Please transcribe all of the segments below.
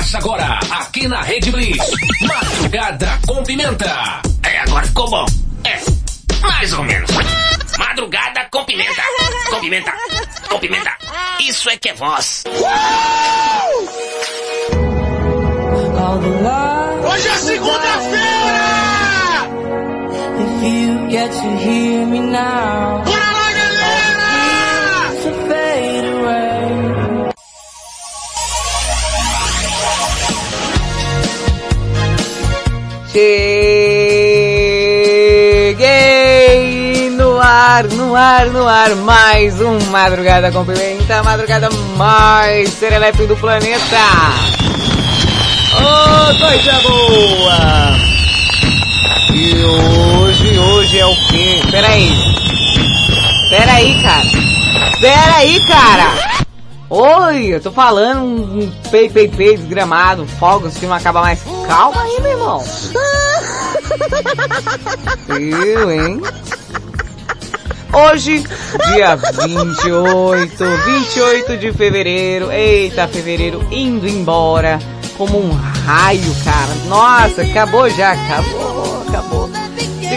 Começa agora, aqui na Rede Blitz. Madrugada com pimenta. É, agora ficou bom. É, mais ou menos. Madrugada com pimenta. Com pimenta. Com pimenta. Isso é que é voz. Hoje é segunda-feira! If you get to hear me now, Bora lá, Cheguei no ar, no ar, no ar, mais um Madrugada com Pimenta, madrugada mais serelepe do planeta. Oh, coisa boa! E hoje, hoje é o quê? Peraí. Peraí, cara. Peraí, cara. Oi, eu tô falando um um pei, pei, pei, desgramado, fogos que não acaba mais. Calma aí, meu irmão. Eu, hein? Hoje, dia 28, 28 de fevereiro. Eita, fevereiro indo embora como um raio, cara. Nossa, acabou já, acabou, acabou.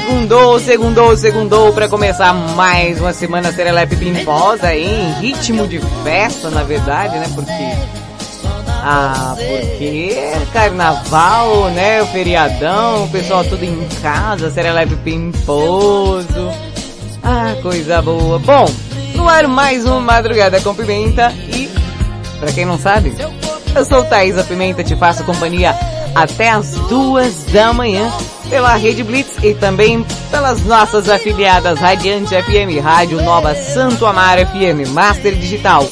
Segundou, segundou, segundou pra começar mais uma semana serelepe pimposa em ritmo de festa, na verdade, né? Porque ah, porque carnaval, né? O feriadão, o pessoal tudo em casa, serelepe pimposo. Ah, coisa boa. Bom, no ar mais uma madrugada com pimenta e, pra quem não sabe, eu sou Thaisa Pimenta, te faço companhia até as duas da manhã pela Rede Blitz e também pelas nossas afiliadas Radiante FM, Rádio Nova Santo Amaro FM, Master Digital,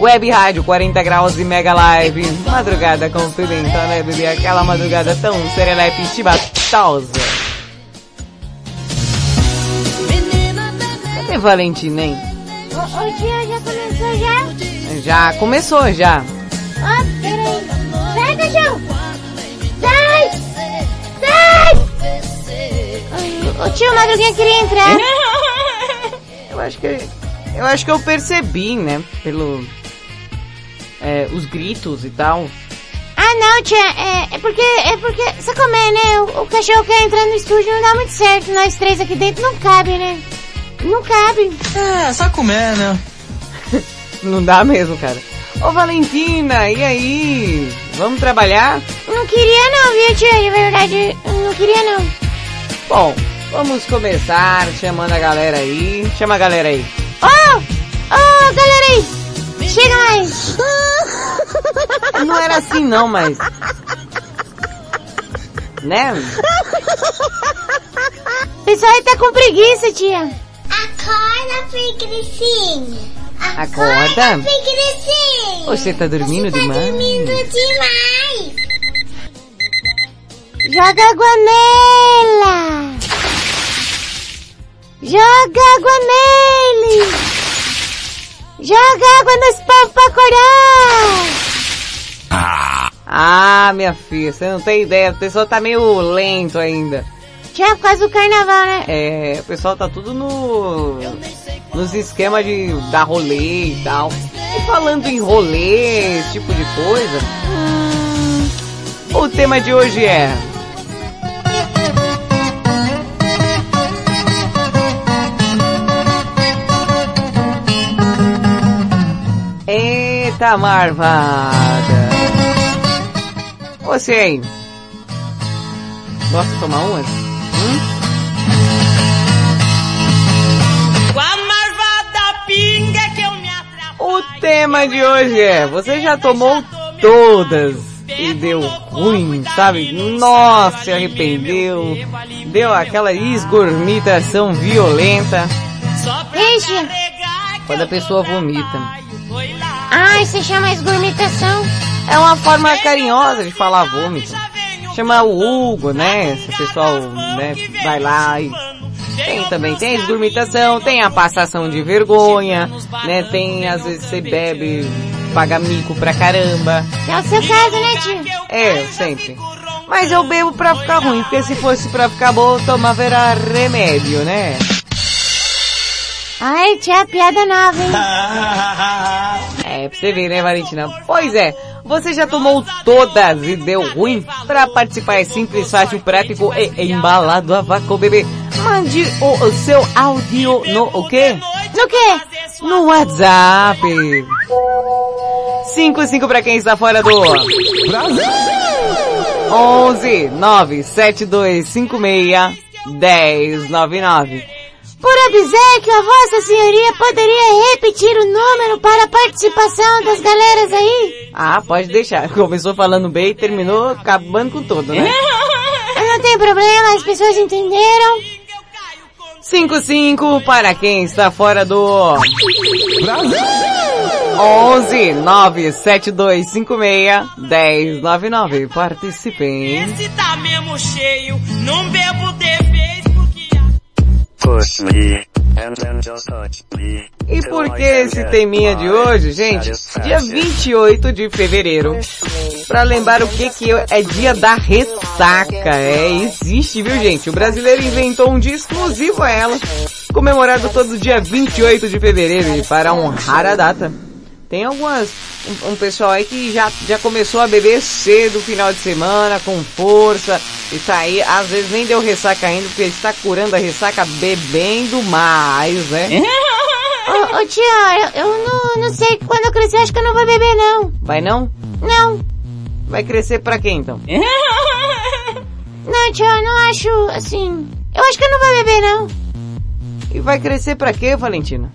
Web Rádio 40 Graus e Mega Live, madrugada com pimenta, né bebê? Aquela madrugada tão serelepe e chibatosa. Cadê Valentina, hein? Ô tia, já começou já? Já começou, já. Ó, peraí. Sai, cachorro! Sai! Sai! Ô tio, Madruguinha queria entrar. Eu acho que eu acho que eu percebi, né, pelo é, os gritos e tal. Ah não, tia, é, é porque, é porque, você comer, né? O, o cachorro quer entrar no estúdio não dá muito certo. Nós três aqui dentro não cabe, né? Não cabe. É, só comer, né? Não dá mesmo, cara. Ô Valentina, e aí? Vamos trabalhar? Não queria não, viu tia? De verdade, não queria não. Bom, vamos começar chamando a galera aí. Chama a galera aí. Ô! Ô, galera aí! Chega mais! Não era assim não, mas né? O pessoal aí tá com preguiça, tia. Acorda, preguicinha. Acorda. preguicinha. Você tá dormindo Tá demais? dormindo demais. Joga água nela! Joga água nele! Joga água nos povos pra acordar! Ah, minha filha, você não tem ideia, o pessoal tá meio lento ainda. Já por causa do carnaval, né? É, o pessoal tá tudo no nos esquemas de dar rolê e tal. E falando em rolê, esse tipo de coisa, hum, o tema de hoje é Eita marvada! Você aí, gosta de tomar umas? Hum? Com a marvada pinga que eu me atrapalho. O tema de hoje é, você já tomou todas e deu ruim, sabe? Nossa, se arrependeu, deu aquela esgormitação violenta carregar quando a pessoa vomita. Ai, você chama esgurmitação? É uma forma carinhosa de falar vômito. Chama o Hugo, né? Esse pessoal, né, vai lá e tem também, tem a esgurmitação, tem a passação de vergonha, né? Tem, às vezes você bebe, paga mico pra caramba. É o seu caso, né, tio? É, sempre. Mas eu bebo pra ficar ruim, porque se fosse pra ficar bom, tomava era remédio, né? Ai, tia, piada nova, hein? É, pra você ver, né, Valentina? Pois é, você já tomou todas e deu ruim? Pra participar é simples, fácil, prático e embalado a vácuo, bebê. Mande o, o seu áudio no o quê? No quê? No WhatsApp. 55 pra quem está fora do... Brasil! 11 97256 1099. Por obsequio, a vossa senhoria poderia repetir o número para a participação das galeras aí? Ah, pode deixar. Começou falando bem e terminou acabando com tudo, né? Não tem problema, as pessoas entenderam. 55 para quem está fora do... Brasil! 11 97256 1099. Participem. Esse tá mesmo cheio, não bebo de vez porque... Push me, and then just touch me. E por que esse teminha de hoje, gente? Dia 28 de fevereiro. Pra lembrar o que que é dia da ressaca. É, existe, viu gente? O brasileiro inventou um dia exclusivo a ela. Comemorado todo dia 28 de fevereiro e para honrar a data. Tem algumas, um, um, pessoal aí que já, já começou a beber cedo final de semana, com força, e tá aí, às vezes nem deu ressaca ainda, porque está curando a ressaca bebendo mais, né? Ô, ô tia, eu, eu não, não sei, quando eu crescer acho que eu não vou beber não. Vai não? Não. Vai crescer pra quê então? Não, tia, eu não acho, assim, eu acho que eu não vou beber não. E vai crescer pra quê, Valentina?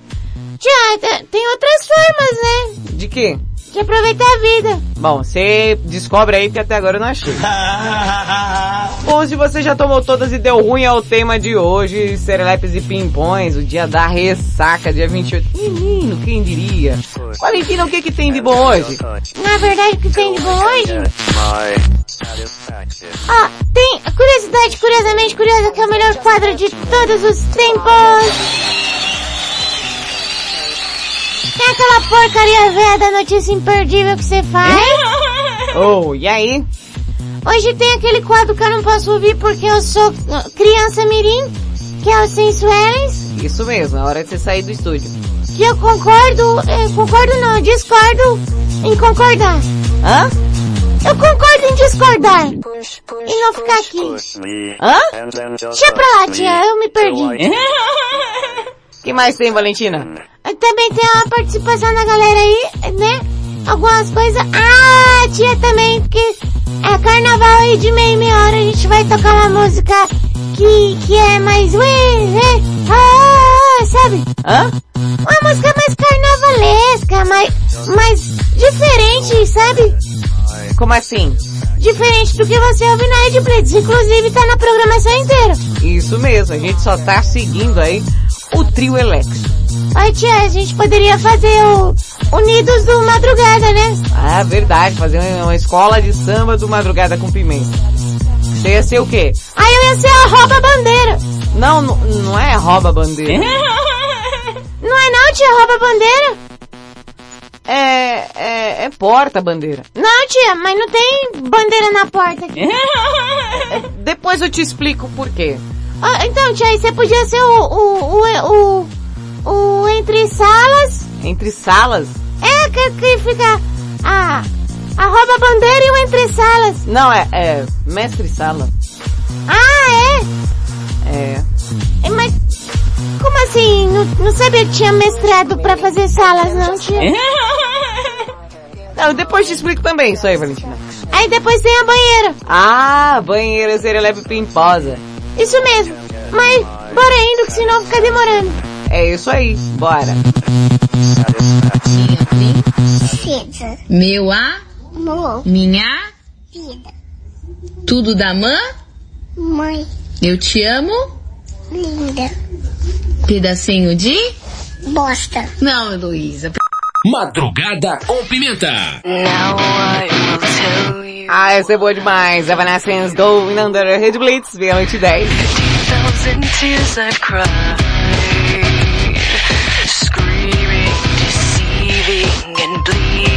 Tia, tem outras formas, né? De quê? De aproveitar a vida. Bom, você descobre aí que até agora eu não achei. Bom, se você já tomou todas e deu ruim ao tema de hoje, serelepes e pimpões, o dia da ressaca, dia 28. Menino, quem diria? Valentina, o que que tem de bom hoje? Na verdade, o que tem de bom hoje? Ah, tem curiosidade, curiosamente curiosa, que é o melhor quadro de todos os tempos. Tem aquela porcaria velha da notícia imperdível que você faz. Oh, e aí? Hoje tem aquele quadro que eu não posso ouvir porque eu sou criança mirim, que é o Sensuelens. Isso mesmo, é hora de você sair do estúdio. Que eu concordo, é, concordo não, discordo em concordar. Hã? Eu concordo em discordar. E não ficar aqui. Hã? Deixa pra lá, tia, eu me perdi. que mais tem, Valentina? Também tem uma participação da galera aí, né? Algumas coisas. Ah, tia também, porque é carnaval aí de meia meia hora a gente vai tocar uma música que, que é mais ué, ah, sabe? Hã? Uma música mais carnavalesca, mais, mais diferente, sabe? Como assim? Diferente do que você ouve na Ed Blitz, inclusive tá na programação inteira. Isso mesmo, a gente só tá seguindo aí o trio Elex. Ai tia, a gente poderia fazer o Unidos do Madrugada, né? Ah, verdade, fazer uma escola de samba do Madrugada com Pimenta. Você ia ser o quê? Ah, eu ia ser a rouba bandeira. Não, não, não é rouba bandeira. não é não, tia, rouba bandeira? É, é, é porta bandeira. Não, tia, mas não tem bandeira na porta aqui. É, depois eu te explico por quê. Ah, então, tia, você podia ser o, o, o, o o entre salas. Entre salas? É, que, que fica a, a bandeira e o entre salas. Não, é, é mestre sala. Ah, é? É. é mas, como assim? Não, não sabia que tinha mestrado pra fazer salas, não, tia? Não, depois te explico também isso aí, Valentina. Aí depois tem a banheira. Ah, banheira seria leve pimposa. Isso mesmo. Mas, bora indo que senão fica demorando. É isso aí, bora. Meu amor. Minha vida. Tudo da mãe? Mãe. Eu te amo? Linda. Pedacinho de? Bosta. Não, Heloísa. Madrugada com Pimenta. Ah, essa é boa demais. Evanescence Going Under Red Blitz, meia-noite 10. and bleed.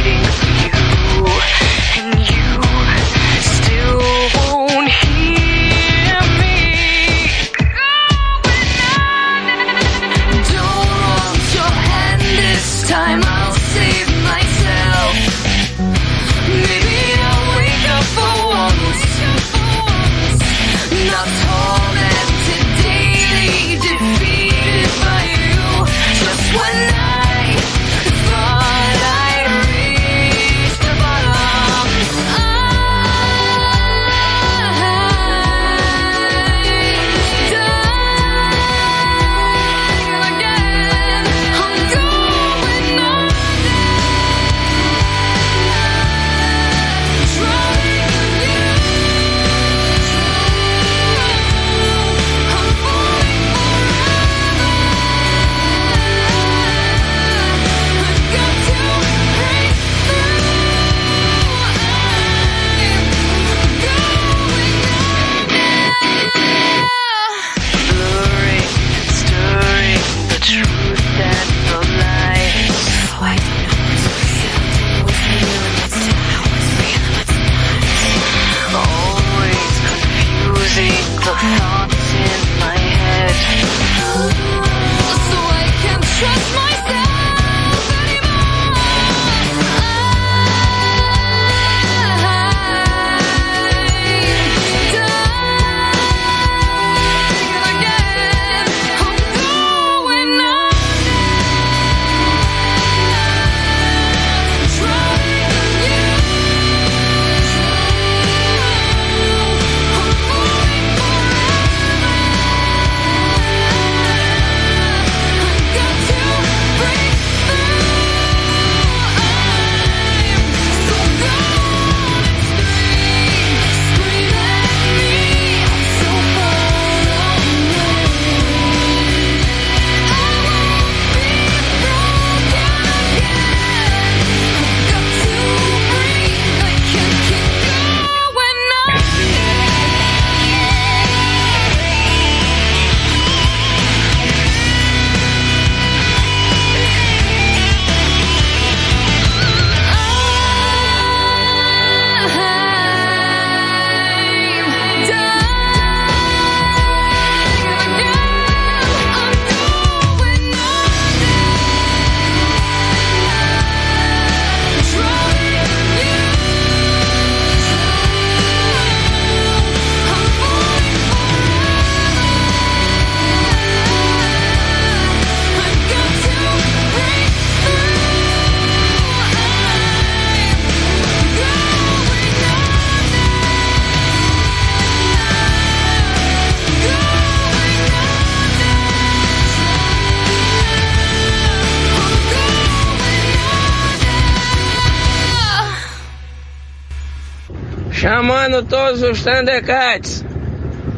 todos os Thundercats.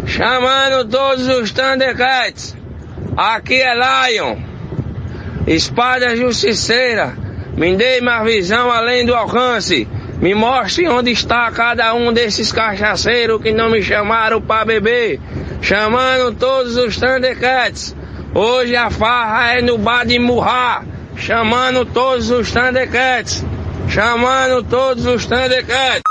Chamando todos os Thundercats. Aqui é Lion. Espada justiceira. Me dê uma visão além do alcance. Me mostre onde está cada um desses cachaceiros que não me chamaram para beber. Chamando todos os Thundercats. Hoje a farra é no bar de Murrá. Chamando todos os Thundercats. Chamando todos os Thundercats.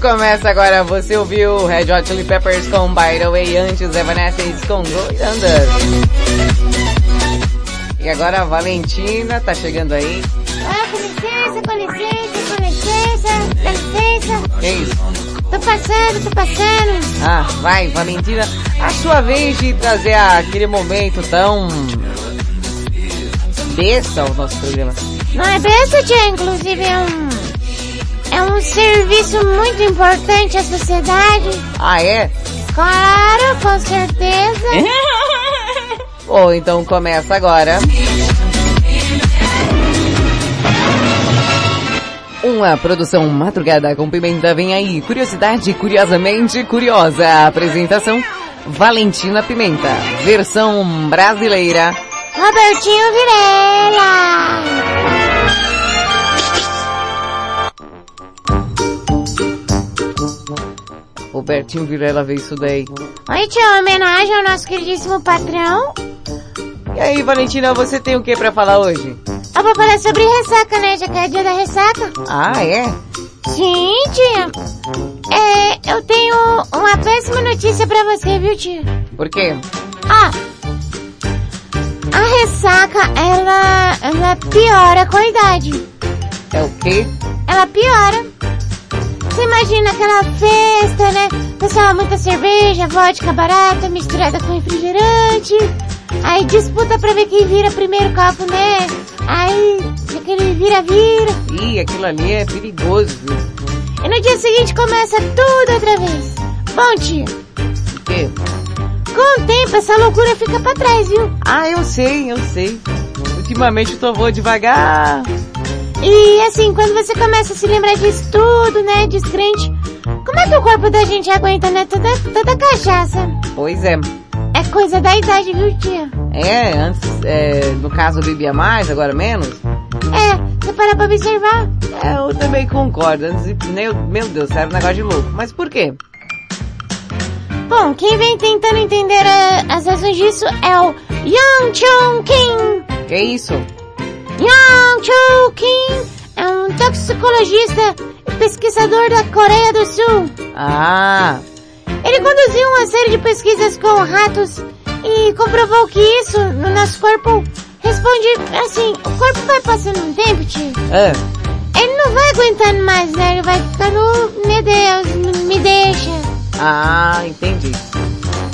Começa agora. Você ouviu Red Hot Chili Peppers com By The Way, antes Evanescence com Going Under. E agora a Valentina tá chegando aí. Ah, com licença, com licença, com licença, dá licença. Que isso? Tô passando, tô passando. Ah, vai, Valentina. A sua vez de trazer aquele momento tão... besta ao nosso programa. Não é besta, tia, inclusive é um... É um serviço muito importante à sociedade. Ah, é? Claro, com certeza. Ou então começa agora. Uma produção madrugada com pimenta vem aí. Curiosidade curiosamente curiosa. Apresentação Valentina Pimenta. Versão brasileira. Robertinho Virela. Robertinho Virela veio isso daí. Oi, tia, homenagem ao nosso queridíssimo patrão. E aí, Valentina, você tem o que pra falar hoje? Eu vou falar sobre ressaca, né? Já que é dia da ressaca. Ah, é? Sim, tia. É, eu tenho uma péssima notícia pra você, viu, tia? Por quê? Ah, a ressaca, ela, ela piora com a idade. É o quê? Ela piora. Você imagina aquela festa, né? Pessoal, muita cerveja, vodka barata, misturada com refrigerante. Aí disputa pra ver quem vira primeiro copo, né? Aí, aquele vira-vira. Ih, aquilo ali é perigoso. E no dia seguinte começa tudo outra vez. Bom, tia. O quê? Com o tempo, essa loucura fica pra trás, viu? Ah, eu sei, eu sei. Ultimamente eu tô vou devagar. E assim, quando você começa a se lembrar disso tudo, né, descrente, como é que o corpo da gente aguenta, né, toda, toda cachaça? Pois é. É coisa da idade, viu, tia? É, antes, é, no caso eu bebia mais, agora menos. É, você para pra observar. É, eu também concordo. Antes, meu, meu Deus, era um negócio de louco. Mas por quê? Bom, quem vem tentando entender a, as razões disso é o Yang Chong Kim. Que isso? Yang Chong Kim é um toxicologista e pesquisador da Coreia do Sul. Ah, Ele conduziu uma série de pesquisas com ratos e comprovou que isso no nosso corpo responde assim, o corpo vai passando um tempo, tio. é. Ele não vai aguentando mais, né? Ele vai ficando, meu Deus, me deixa. Ah, entendi.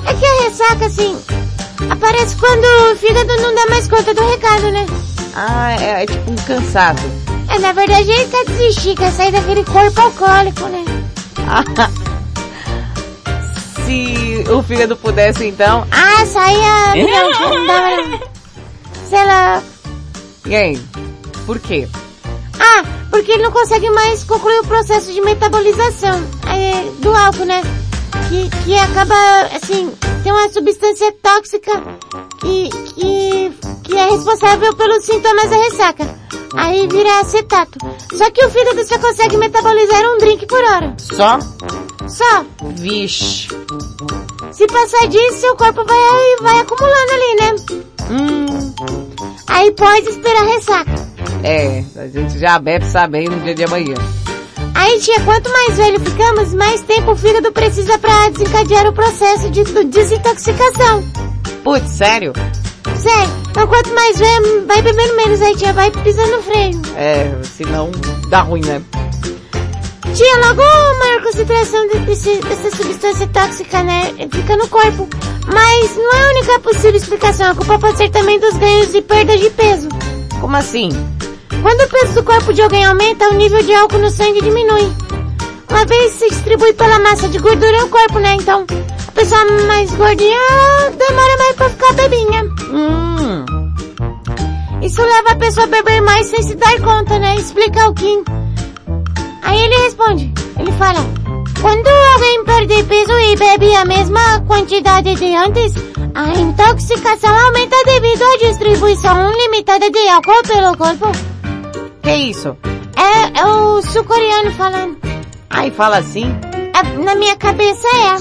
É que a ressaca, assim, aparece quando o fígado não dá mais conta do recado, né? Ah, é, é tipo um cansado. É, na verdade ele quer desistir, quer sair daquele corpo alcoólico, né? Se o fígado pudesse então... Ah, saia... Não, não não. Sei lá. E aí? Por quê? Ah, porque ele não consegue mais concluir o processo de metabolização é, do álcool, né? Que, que acaba, assim, tem uma substância tóxica que, que, que é responsável pelos sintomas da ressaca. Aí vira acetato. Só que o fígado só consegue metabolizar um drink por hora. Só? Só. Vixe. Se passar disso, seu corpo vai, vai acumulando ali, né? Hum, Aí pode esperar ressaca. é, a gente já bebe sabendo no dia de amanhã. Aí, tia, quanto mais velho ficamos, mais tempo o fígado precisa pra desencadear o processo de desintoxicação. Putz, sério? Sério, então quanto mais velho, vai bebendo menos, aí tia, vai pisando no freio. É, senão dá ruim, né? Tia, logo maior concentração de- desse, dessa substância tóxica, né, fica no corpo. Mas não é a única possível explicação, a culpa pode ser também dos ganhos e perdas de peso. Como assim? Quando o peso do corpo de alguém aumenta, o nível de álcool no sangue diminui. Uma vez se distribui pela massa de gordura no corpo, né? Então, a pessoa mais gordinha demora mais pra ficar bebinha. Hum, Isso leva a pessoa a beber mais sem se dar conta, né? Explica o Kim. Aí ele responde, ele fala, quando alguém perde peso e bebe a mesma quantidade de antes, a intoxicação aumenta devido à distribuição limitada de álcool pelo corpo. Que isso? É, é o sul-coreano falando. Ai, fala assim? É, na minha cabeça é.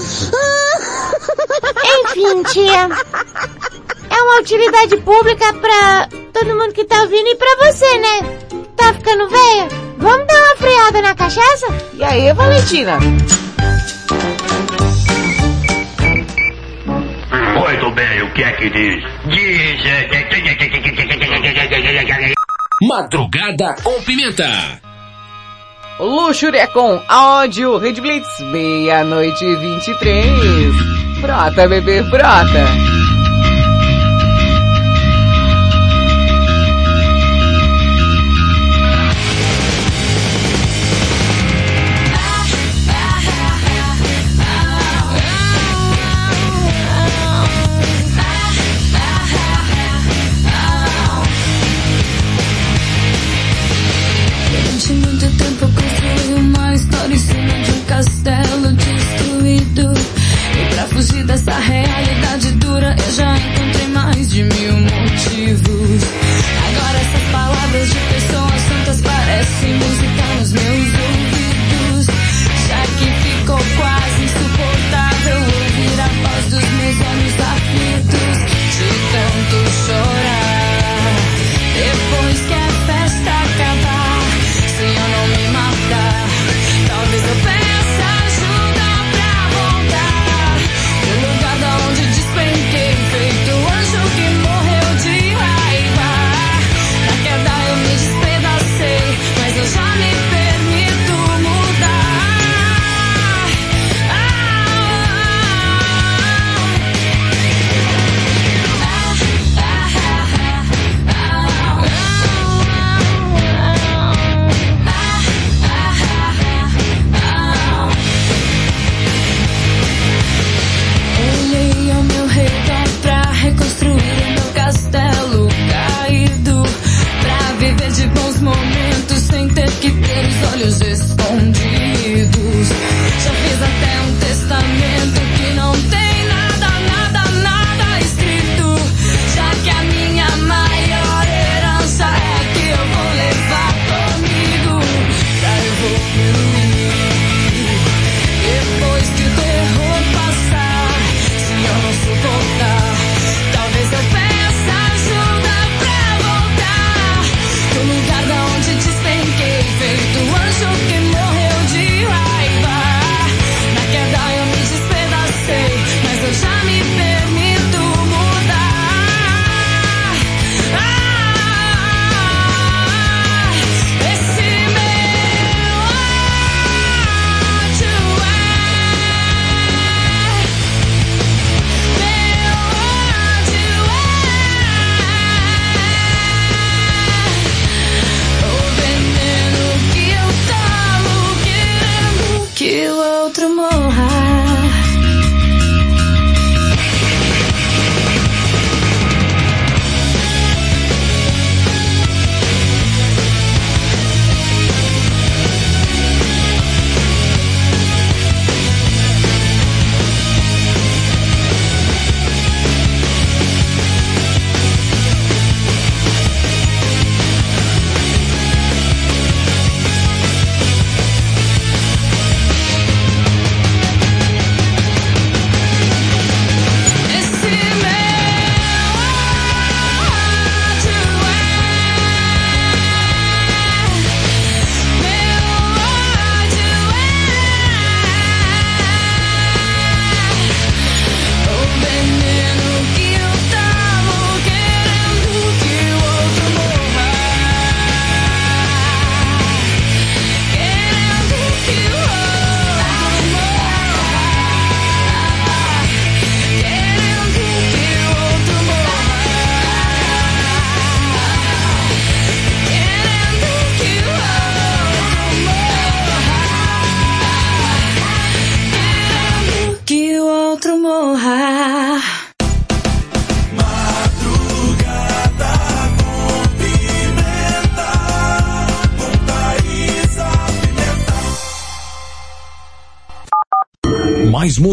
Enfim, tia. É uma utilidade pública pra todo mundo que tá ouvindo e pra você, né? Tá ficando velha? Vamos dar uma freada na cachaça? E aí, Valentina? Muito bem, o que é que diz? Diz. Madrugada com Pimenta. Luxúria com áudio, Red Blitz, meia-noite e 23. Brota, bebê, brota.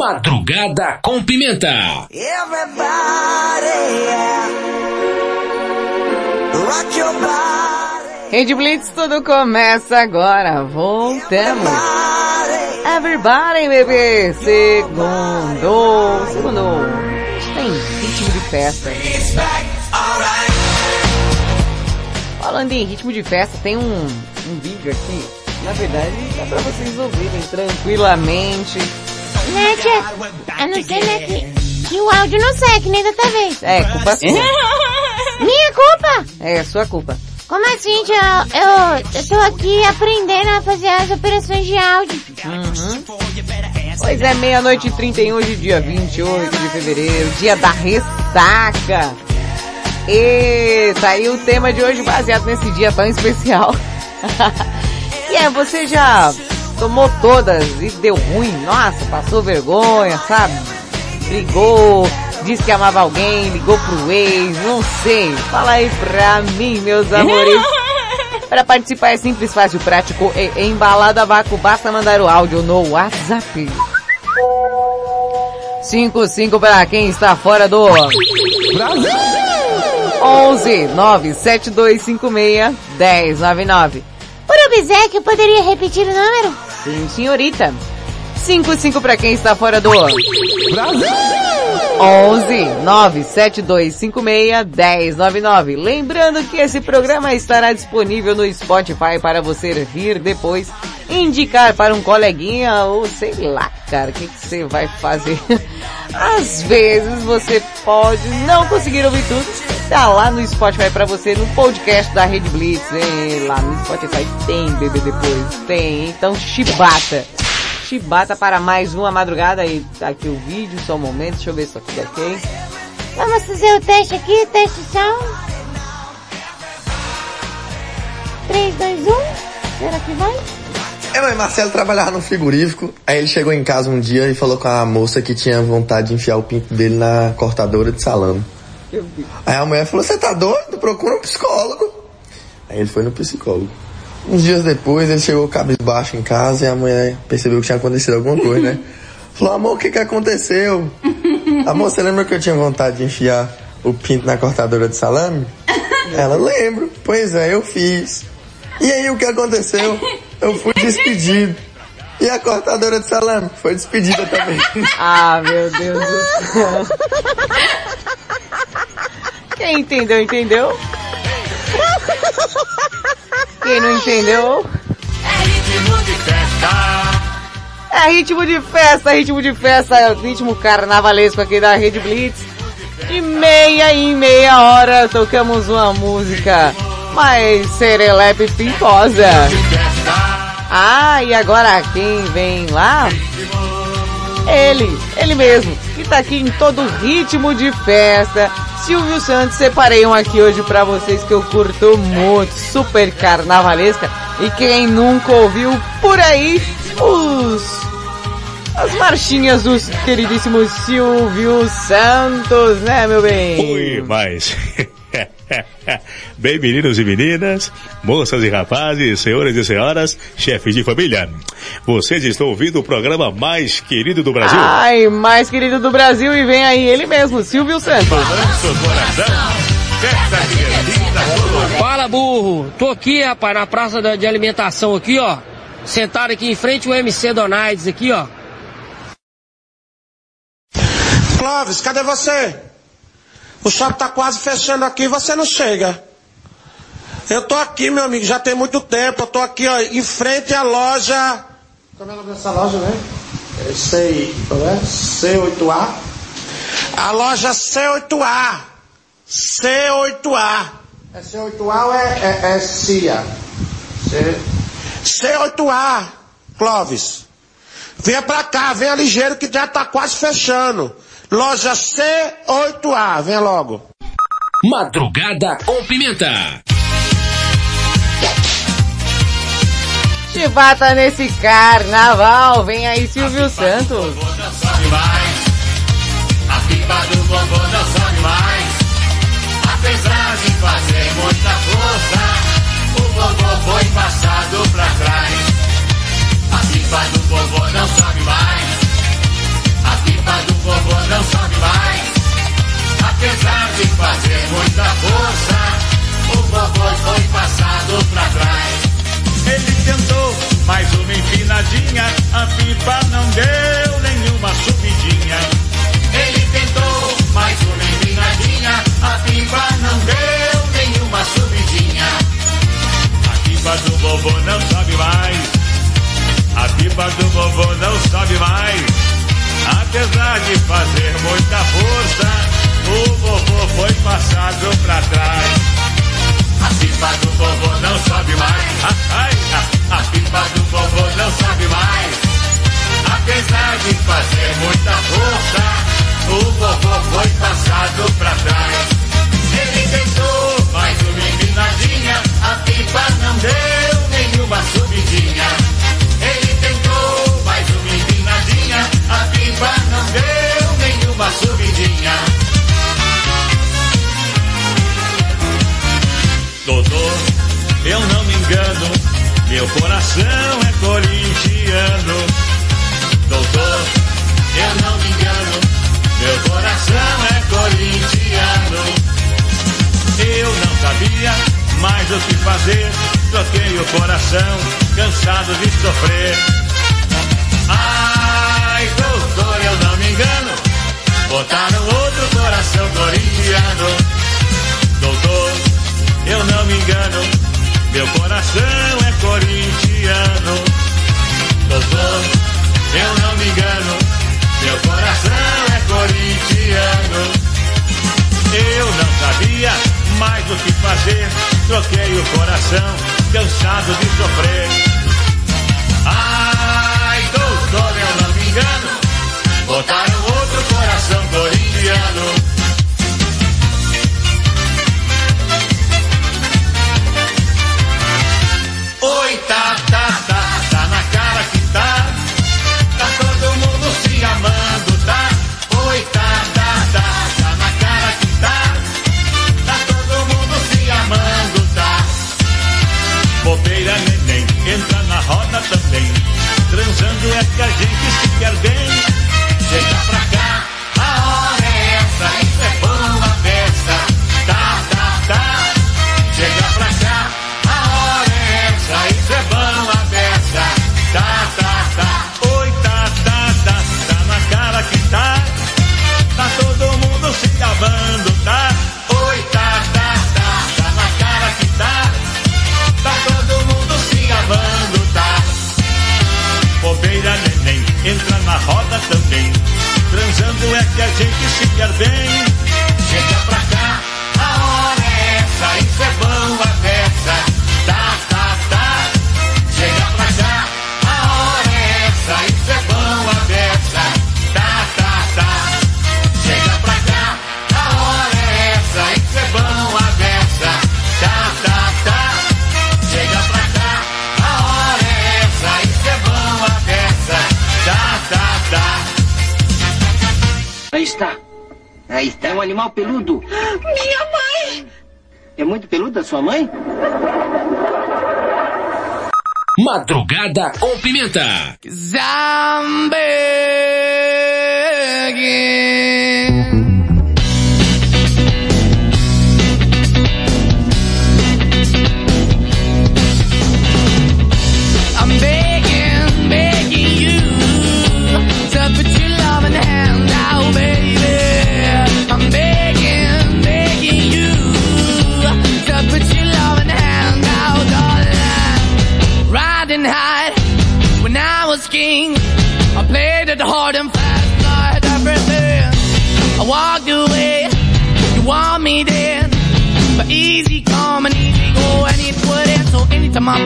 Madrugada com Pimenta. Rede Blitz, tudo começa agora. Voltamos. Everybody, bebê. Segundo. Segundo. Tem ritmo de festa. Falando em ritmo de festa, tem um, um vídeo aqui. Na verdade, dá pra vocês ouvirem tranquilamente. Né, tia? Eu não sei, né, que, que o áudio não segue, nem da vez. É, culpa sua. Minha culpa? É, sua culpa. Como assim, tia? Eu, eu tô aqui aprendendo a fazer as operações de áudio. Uhum. Pois é, meia-noite e 31 hoje, dia 28 de fevereiro, dia da ressaca. E tá aí o tema de hoje baseado nesse dia tão especial. e é, você já tomou todas e deu ruim? Nossa, passou vergonha, sabe? Brigou, disse que amava alguém, ligou pro ex, não sei. Fala aí pra mim, meus amores. Para participar é simples, fácil, prático e embalado a vácuo. Basta mandar o áudio no WhatsApp. 55 para quem está fora do Brasil. 11 97256 1099. Por obsequio, poderia repetir o número? Sim, senhorita. 55 para quem está fora do Brasil. 11 97256 1099. Lembrando que esse programa estará disponível no Spotify para você vir depois indicar para um coleguinha ou sei lá, cara, o que, que você vai fazer. Às vezes você pode não conseguir ouvir tudo, tá lá no Spotify para você, no podcast da Rede Blitz, hein? lá no Spotify tem bebê depois, tem, então chibata. Chibata para mais uma madrugada e tá aqui o vídeo, só um momento, deixa eu ver se tá tudo ok. Vamos fazer o teste aqui, teste som. 3, 2, 1. Será que vai? É, mas Marcelo trabalhava no frigorífico, aí ele chegou em casa um dia e falou com a moça que tinha vontade de enfiar o pinto dele na cortadora de salame. Aí a mulher falou, você tá doido? Procura um psicólogo. Aí ele foi no psicólogo. Uns dias depois ele chegou cabisbaixo em casa e a mulher percebeu que tinha acontecido alguma coisa, né? Falou, amor, o que que aconteceu? Amor, você lembra que eu tinha vontade de enfiar o pinto na cortadora de salame? Ela, lembro. Pois é, eu fiz. E aí o que aconteceu? Eu fui despedido. E a cortadora de salame foi despedida também. Ah, meu Deus do céu. Quem entendeu, entendeu? Quem não entendeu? É ritmo de festa. É ritmo de festa, ritmo de festa, ritmo carnavalesco aqui da Rede Blitz. De meia em meia hora tocamos uma música mais serelepe e pimposa. Ah, e agora quem vem lá? Ele, ele mesmo, que tá aqui em todo ritmo de festa. Silvio Santos, separei um aqui hoje pra vocês que eu curto muito, super carnavalesca. E quem nunca ouviu por aí, os as marchinhas do queridíssimo Silvio Santos, né, meu bem? Oi, mas. Bem, meninos e meninas, moças e rapazes, senhores e senhoras, chefes de família. Vocês estão ouvindo o programa mais querido do Brasil? Ai, mais querido do Brasil e vem aí ele mesmo, Silvio Santos. Fala, burro. Tô aqui, rapaz, na praça de alimentação aqui, ó. Sentado aqui em frente ao MC Donaides aqui, ó. Clóvis, cadê você? O shopping tá quase fechando aqui e você não chega. Eu tô aqui, meu amigo, já tem muito tempo. Eu tô aqui, ó, em frente à loja. Como é o nome dessa loja, né? É C, é? C8A. A loja C8A. C8A. É C8A ou é, é, é CIA? C... C8A, Clóvis. Venha pra cá, venha ligeiro que já tá quase fechando. Loja C8A, venha logo. Madrugada com pimenta. Chibata nesse carnaval, vem aí Silvio Santos. A pipa do vovô não sobe mais. Apesar de fazer muita força, o vovô foi passado pra trás. A pipa do vovô não sobe mais. Vovô não sobe mais. Apesar de fazer muita força, o vovô foi passado pra trás. Ele tentou mais uma empinadinha, a pipa não deu nenhuma subidinha. Ele tentou mais uma empinadinha, a pipa não deu nenhuma subidinha. A pipa do vovô não sobe mais. A pipa do vovô não sobe mais. Apesar de fazer muita força, o vovô foi passado pra trás. A pipa do vovô não sobe mais. Ai, A pipa do vovô não sobe mais. Apesar de fazer muita força, o vovô foi passado pra trás. Ele tentou mais uma empinadinha, a pipa não deu nenhuma subidinha. Subidinha. Doutor, eu não me engano, meu coração é corintiano. Doutor, eu não me engano, meu coração é corintiano. Eu não sabia mais o que fazer, troquei o coração, cansado de sofrer. Ai, doutor, eu não me engano, botaram outro coração corintiano. Doutor, eu não me engano, meu coração é corintiano. Doutor, eu não me engano, meu coração é corintiano. Eu não sabia mais o que fazer, troquei o coração, cansado de sofrer. Ai, doutor, eu não me engano, botaram corintiano. Oi, tá, tá, tá, tá na cara que tá. Tá todo mundo se amando, tá? Oi, tá, tá, tá, tá na cara que tá. Tá todo mundo se amando, tá? Bobeira neném, entra na roda também. Transando é que a gente se quer bem. também. Transando é que a gente se quer bem. Chega peludo. Minha mãe! É muito peluda sua mãe? Madrugada com Pimenta. I'm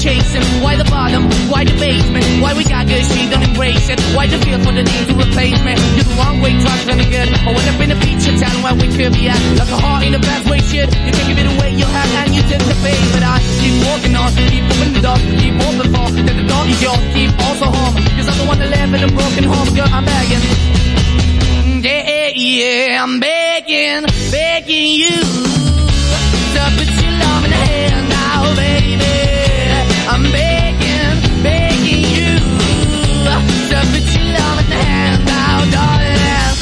chasing? Why the bottom? Why the basement? Why we got good, she don't embrace it? Why the feel for the need to replace me? You're the wrong way, trying to good. I went up in a feature town where we could be at. Like a heart in a bad way, shit. You can give it away, you have, and you to pay. But I keep walking on, keep moving the door, keep open for. That the door is yours, keep also home. Cause I'm the one that live in a broken home, girl, I'm begging. Yeah, yeah, I'm begging, begging you to put your love in the hand now, baby.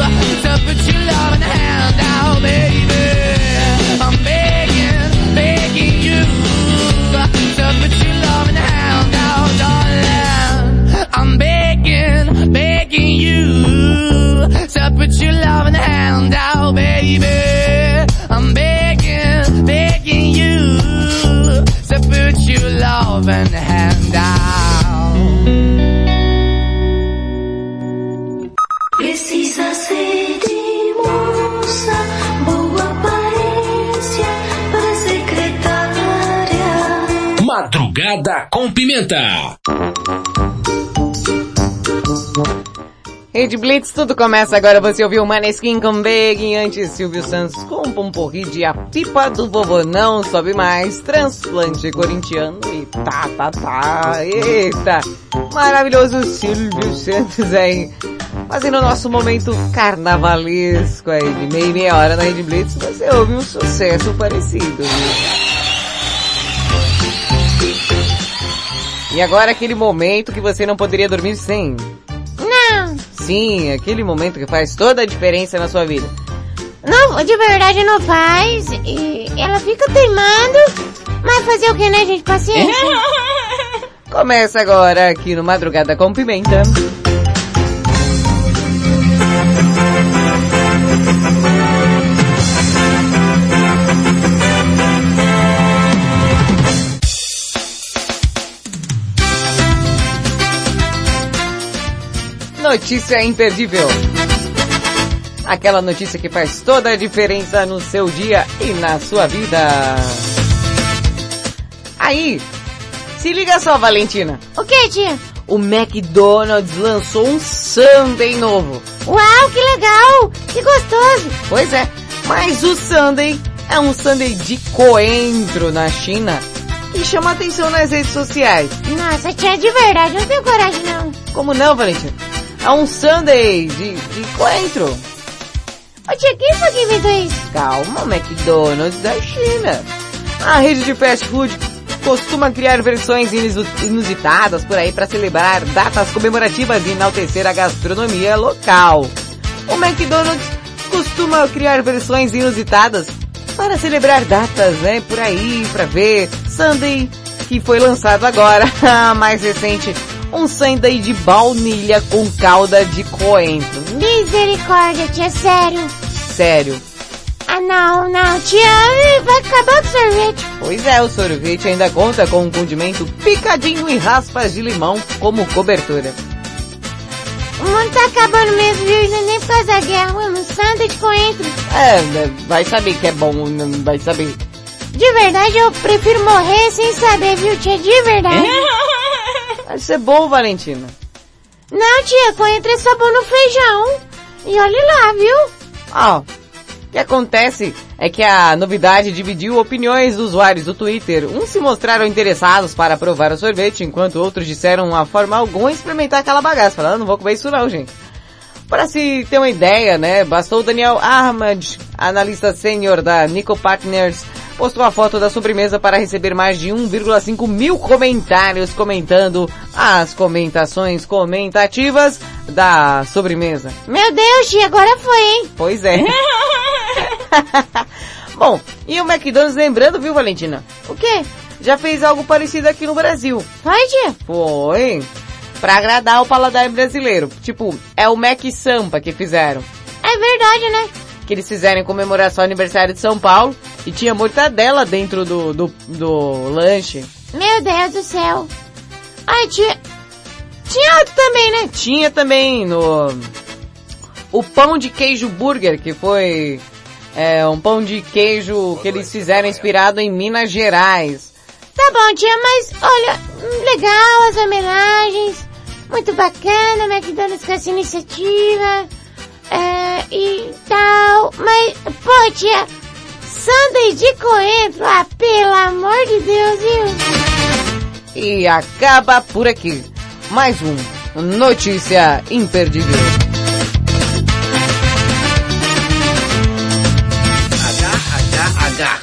To put your loving hand out, baby. I'm begging, begging you. To put your loving hand out, darling. I'm begging, begging you. To put your loving hand out, baby. I'm begging, begging you. To put your loving hand out. Madrugada com Pimenta. Rede Blitz, tudo começa agora. Você ouviu Maneskin com Begging, antes Silvio Santos com um de A Pipa do Vovô Não Sobe Mais, Transplante Corintiano e tá, tá, tá. Eita, maravilhoso Silvio Santos aí, fazendo o nosso momento carnavalesco aí, de meia meia hora na Rede Blitz, você ouve um sucesso parecido. viu? E agora aquele momento que você não poderia dormir sem. Não, Sim, aquele momento que faz toda a diferença na sua vida. não, de verdade não faz. E ela fica teimando. Mas fazer o que, né, gente? Paciência. Começa agora aqui no Madrugada com Pimenta. Notícia imperdível. Aquela notícia que faz toda a diferença no seu dia e na sua vida. Aí, se liga só, Valentina. O que, tia? O McDonald's lançou um sundae novo. Uau, que legal! Que gostoso! Pois é, mas o Sunday é um Sunday de coentro na China e chama atenção nas redes sociais. Nossa, tia, de verdade, não tenho coragem não. Como não, Valentina? É um Sunday de, de coentro. Ô tia, quem foi que inventou isso? Calma, McDonald's da China. A rede de fast food costuma criar versões inusi- inusitadas por aí para celebrar datas comemorativas e enaltecer a gastronomia local. O McDonald's costuma criar versões inusitadas para celebrar datas, né, por aí, para ver. Sunday, que foi lançado agora, a mais recente, um Sunday de baunilha com calda de coentro. Misericórdia, tia, sério. Sério. Ah, não, não, tia, vai acabar o sorvete. Pois é, o sorvete ainda conta com um condimento picadinho e raspas de limão como cobertura. O mundo tá acabando mesmo, viu? Não é nem por causa da guerra, um santo de coentro. É, né, vai saber que é bom, não vai saber. De verdade, eu prefiro morrer sem saber, viu, tia? De verdade. Vai ser bom, Valentina. Não, tia, coentro é sabor no feijão. E olhe lá, viu? Ó, o que acontece é que a novidade dividiu opiniões dos usuários do Twitter. Uns se mostraram interessados para provar o sorvete, enquanto outros disseram a forma alguma experimentar aquela bagaça. Falando, não vou comer isso não, gente. Para se ter uma ideia, né, bastou o Daniel Ahmad, analista sênior da Nico Partners, postou a foto da sobremesa para receber mais de 1,5 mil comentários comentando as comentações comentativas da sobremesa. Meu Deus, tia, agora foi, hein? Pois é. Bom, e o McDonald's lembrando, viu, Valentina? O quê? Já fez algo parecido aqui no Brasil. Foi, tia? Foi. Pra agradar o paladar brasileiro. Tipo, é o Mac Sampa que fizeram. É verdade, né? Que eles fizeram em comemoração ao aniversário de São Paulo. E tinha mortadela dentro do, do, do lanche. Meu Deus do céu. Ai, tia... Tinha outro também, né? Tinha também no... O pão de queijo burger, que foi... É, um pão de queijo que eles fizeram inspirado em Minas Gerais. Tá bom, tia, mas olha, legal as homenagens, muito bacana, McDonald's com essa iniciativa, é, e tal, mas, pô, tia, sundae de coentro, ah, pelo amor de Deus, viu? E acaba por aqui. Mais um Notícia Imperdível. H.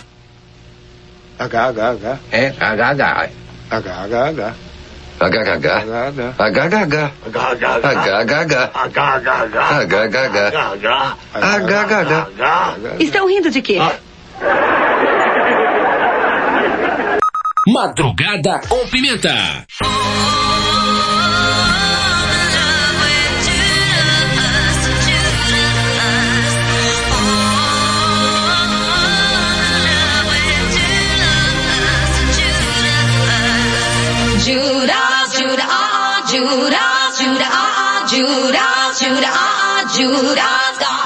HHH. É, HH. HHH. HHH. HHH. HHH. HHH. Estão rindo de quê? Madrugada com pimenta. Ah, ah, Judas, Judah, ah, ah, Judas, Judah, ah, ah,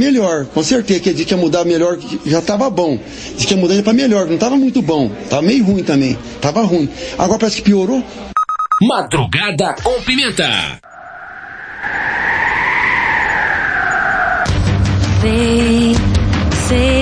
melhor, com certeza. Que a gente ia mudar melhor, já estava bom. Diz que ia mudar para melhor, não estava muito bom. Estava meio ruim também. Estava ruim. Agora parece que piorou. Madrugada com pimenta. Vem, sei.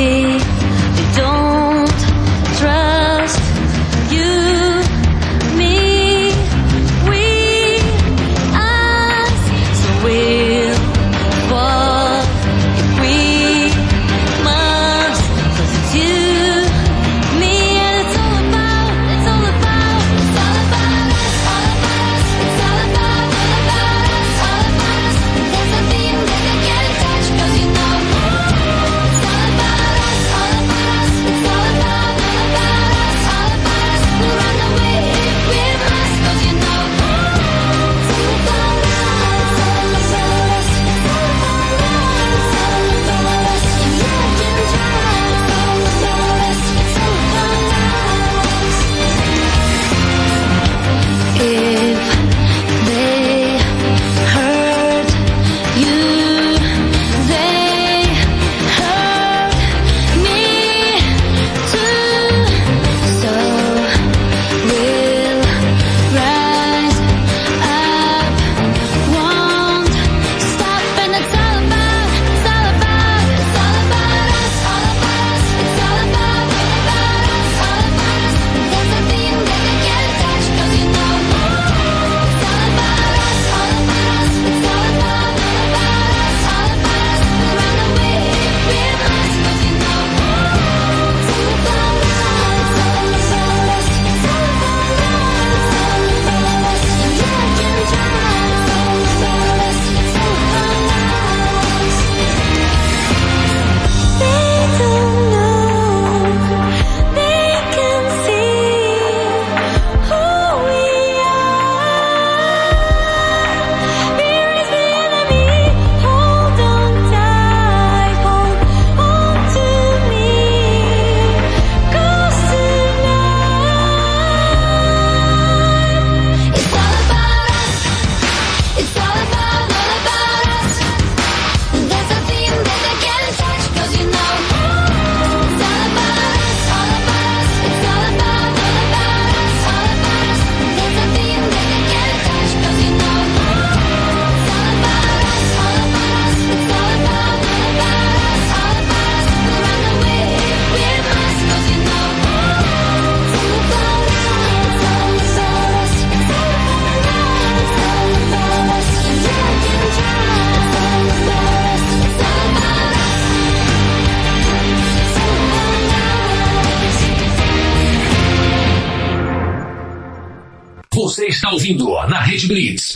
ouvindo na Rede Blitz.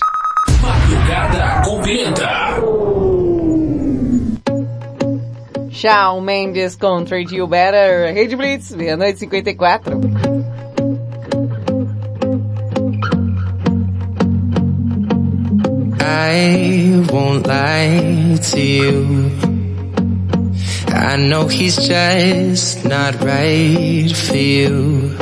Madrugada com Pimenta. Shawn Mendes com You Better. Rede Blitz, meia-noite 54. I won't lie to you. I know he's just not right for you.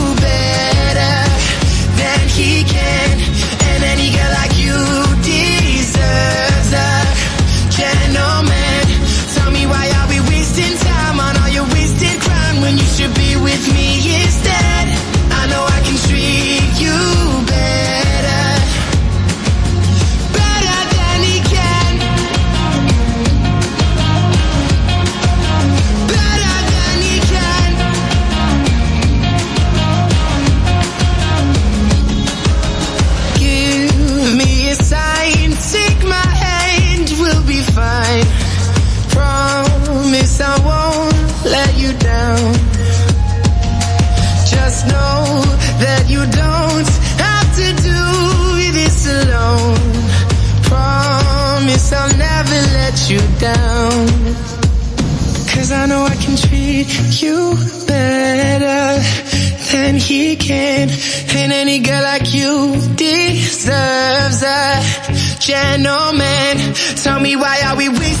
any girl like you deserves a gentleman. Tell me why are we wasting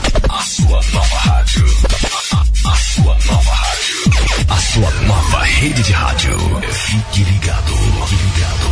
A sua nova rádio. A, a- sua nova rádio. A sua nova rede de rádio. Fique ligado. Fique ligado.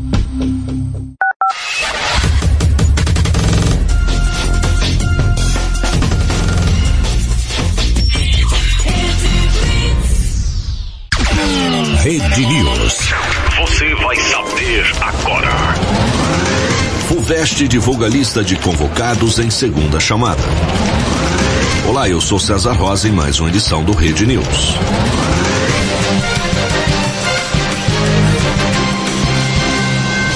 Rede News. Você vai saber agora. FUVEST divulga lista de convocados em segunda chamada. Olá, eu sou César Rosa em mais uma edição do Rede News.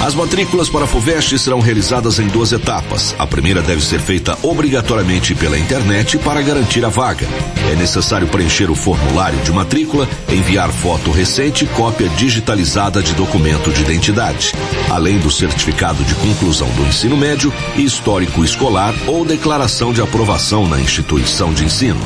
As matrículas para a FUVEST serão realizadas em duas etapas. A primeira deve ser feita obrigatoriamente pela internet para garantir a vaga. É necessário preencher o formulário de matrícula, enviar foto recente e cópia digitalizada de documento de identidade, além do certificado de conclusão do ensino médio e histórico escolar ou declaração de aprovação na instituição de ensino.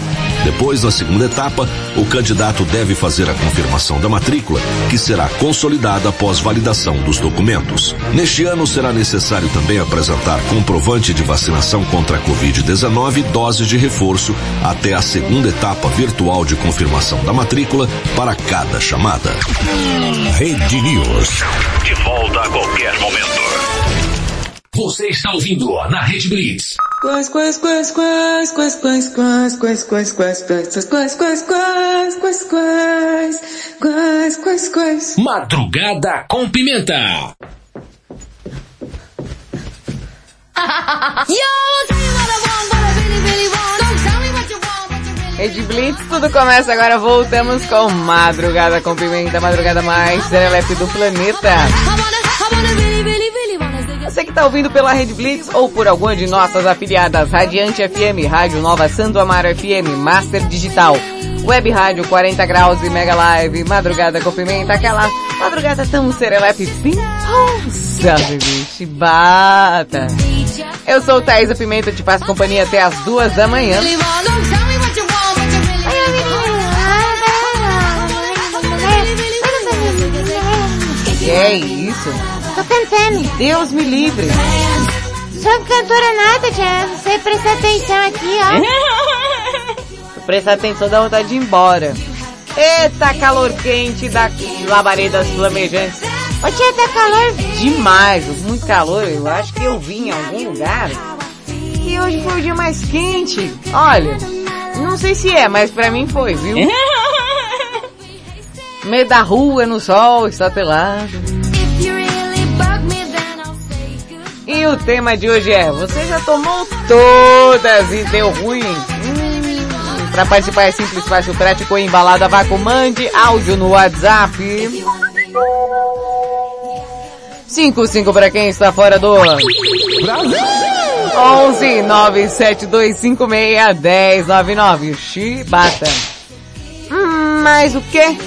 Depois, na segunda etapa, o candidato deve fazer a confirmação da matrícula, que será consolidada após validação dos documentos. Neste ano, será necessário também apresentar comprovante de vacinação contra a Covid-19 e doses de reforço até a segunda etapa virtual de confirmação da matrícula para cada chamada. Rede News. De volta a qualquer momento. Você está ouvindo na Rede Blitz. Quais, quais, quais, quais, quais, quais, quais, quais, quais, quais, quais, quais, quais, quais, quais, quais, quais, quais, quais, quais. Madrugada com pimenta. Rede Blitz, tudo começa agora, voltamos com Madrugada com Pimenta, Madrugada mais serelepe do planeta. Que está ouvindo pela Rede Blitz ou por alguma de nossas afiliadas, Radiante FM, Rádio Nova Santo Amaro FM, Master Digital, Web Rádio 40 Graus e Mega Live, Madrugada com Pimenta, aquela madrugada tão serelepe pimposa, bebê, chibata. Eu sou o Thaisa Pimenta, te faço companhia até as duas da manhã. Que é isso? Tô cantando. Deus me livre. Sou cantora nada, tia. Não sei prestar atenção aqui, ó. Se prestar atenção, dá vontade de ir embora. Eita, calor quente da labaredas flamejantes. Ô tia, tá calor? Demais, muito calor. Eu acho que eu vim em algum lugar. E hoje foi o dia mais quente. Olha, não sei se é, mas pra mim foi, viu? Meio da rua, no sol, está pelado. E o tema de hoje é, você já tomou todas e deu ruim? Hum, para participar é simples, fácil, prático, embalada, vácuo, mande áudio no WhatsApp. 55 para quem está fora do... Brasil! 11 97256 1099. Chibata. Hum, mas o quê?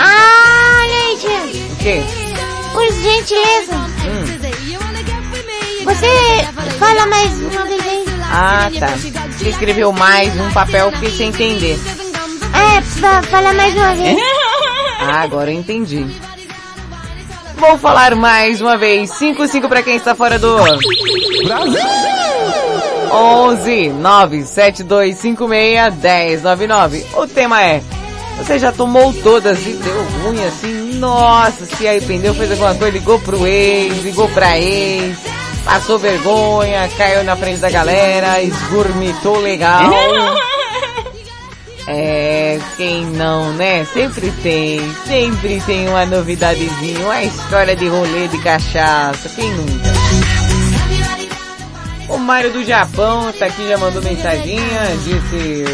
Ah, olha aí, tia. O quê? Por gentileza. Hum. Você fala mais uma vez aí. Ah, tá. Você escreveu mais um papel que sem entender. É, fa- fala mais uma vez. Ah, agora eu entendi. Vou falar mais uma vez. 55 para quem está fora do... Brasil! 11 97256 1099. O tema é você já tomou todas e deu ruim assim? Nossa, se arrependeu, fez alguma coisa, ligou pro ex, ligou pra ex, passou vergonha, caiu na frente da galera, esgurmitou legal. É, quem não, né? Sempre tem, sempre tem uma novidadezinha, uma história de rolê de cachaça, quem nunca? O Mário do Japão tá aqui, já mandou mensaginha, disse...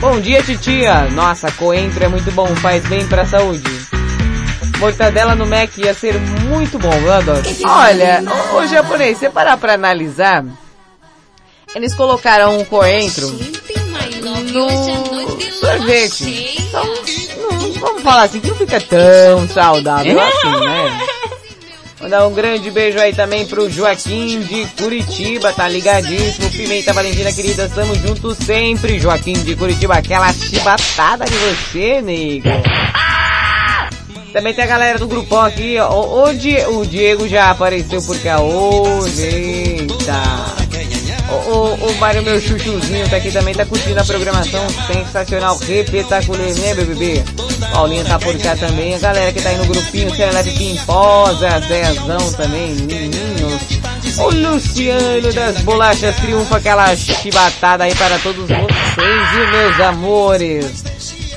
Bom dia, titia! Nossa, coentro é muito bom, faz bem pra saúde. Mortadela no Mac ia ser muito bom, eu adoro. Olha, o, o japonês, se parar pra analisar, eles colocaram um coentro no sorvete. Então, não, vamos falar assim, que não fica tão saudável assim, né? Mandar um grande beijo aí também pro Joaquim de Curitiba, tá ligadíssimo. Pimenta Valentina, querida, estamos juntos sempre. Joaquim de Curitiba, aquela chibatada de você, nego. Também tem a galera do grupão aqui, ó. O, o Die- o Diego já apareceu por cá hoje. Eita. O, o, o Mário, meu chuchuzinho, tá aqui também, tá curtindo a programação sensacional, repetacular, né, BBB? Paulinha tá por cá também, a galera que tá aí no grupinho, Celeste Pimposa, Zezão também, meninos. O Luciano das Bolachas triunfa aquela chibatada aí para todos vocês, viu, meus amores?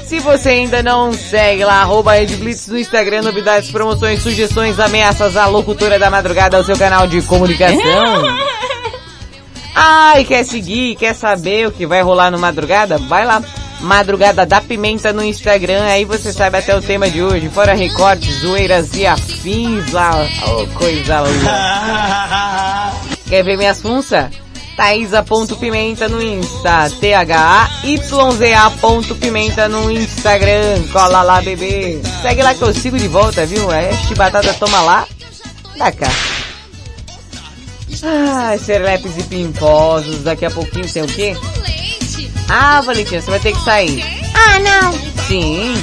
Se você ainda não segue lá, arroba Red Blitz no Instagram, novidades, promoções, sugestões, ameaças, a locutora da madrugada, o seu canal de comunicação. Ai, quer seguir, quer saber o que vai rolar no madrugada? Vai lá, Madrugada da Pimenta no Instagram, aí você sabe até o tema de hoje, fora recortes, zoeiras e afins lá, oh, coisa louca. Quer ver minhas funças? Thaisa.pimenta no Insta, T-H-A-Y-Z-A.pimenta no Instagram, cola lá bebê. Segue lá que eu sigo de volta, viu? É, chibatada toma lá, dá cá. Ai, serlepes e pimposos, daqui a pouquinho tem o quê? Ah, Valentina, você vai ter que sair. Ah, não. Sim,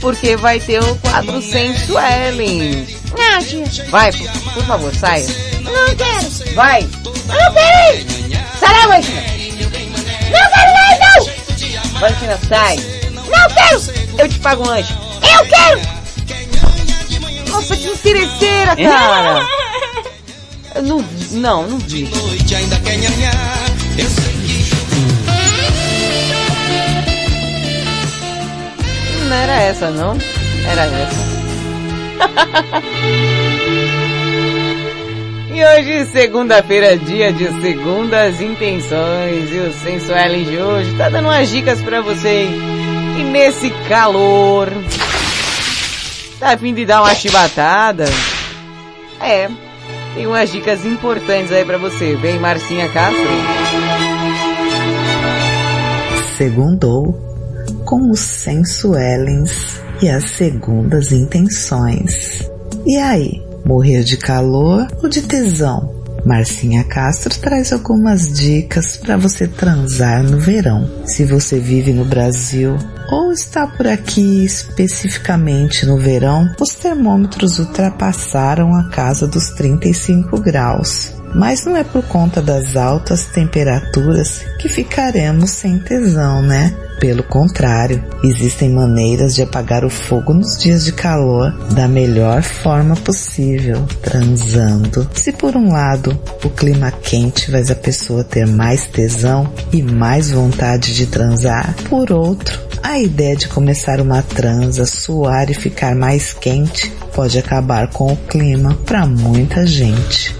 porque vai ter o quadro Sensuellen. Não, tia. Vai, por, por favor, saia. Não quero. Vai. Eu não quero ir. Sai Valentina. Não quero ir, não. Valentina, sai. Não quero. Eu te pago um lanche. Eu quero. Nossa, que interesseira, cara. Eu não, não, não vi. Não era essa, não? Era essa. e hoje, segunda-feira, dia de segundas intenções. E o Sensuellen de hoje tá dando umas dicas pra você. E nesse calor, tá fim de dar uma chibatada? É, tem umas dicas importantes aí pra você. Vem, Marcinha Castro. Segundou com os sensuelens e as segundas intenções. E aí, morrer de calor ou de tesão? Marcinha Castro traz algumas dicas para você transar no verão. Se você vive no Brasil ou está por aqui especificamente no verão, os termômetros ultrapassaram a casa dos 35 graus. Mas não é por conta das altas temperaturas que ficaremos sem tesão, né? Pelo contrário, existem maneiras de apagar o fogo nos dias de calor da melhor forma possível, transando. Se por um lado o clima quente faz a pessoa ter mais tesão e mais vontade de transar, por outro, a ideia de começar uma transa, suar e ficar mais quente pode acabar com o clima para muita gente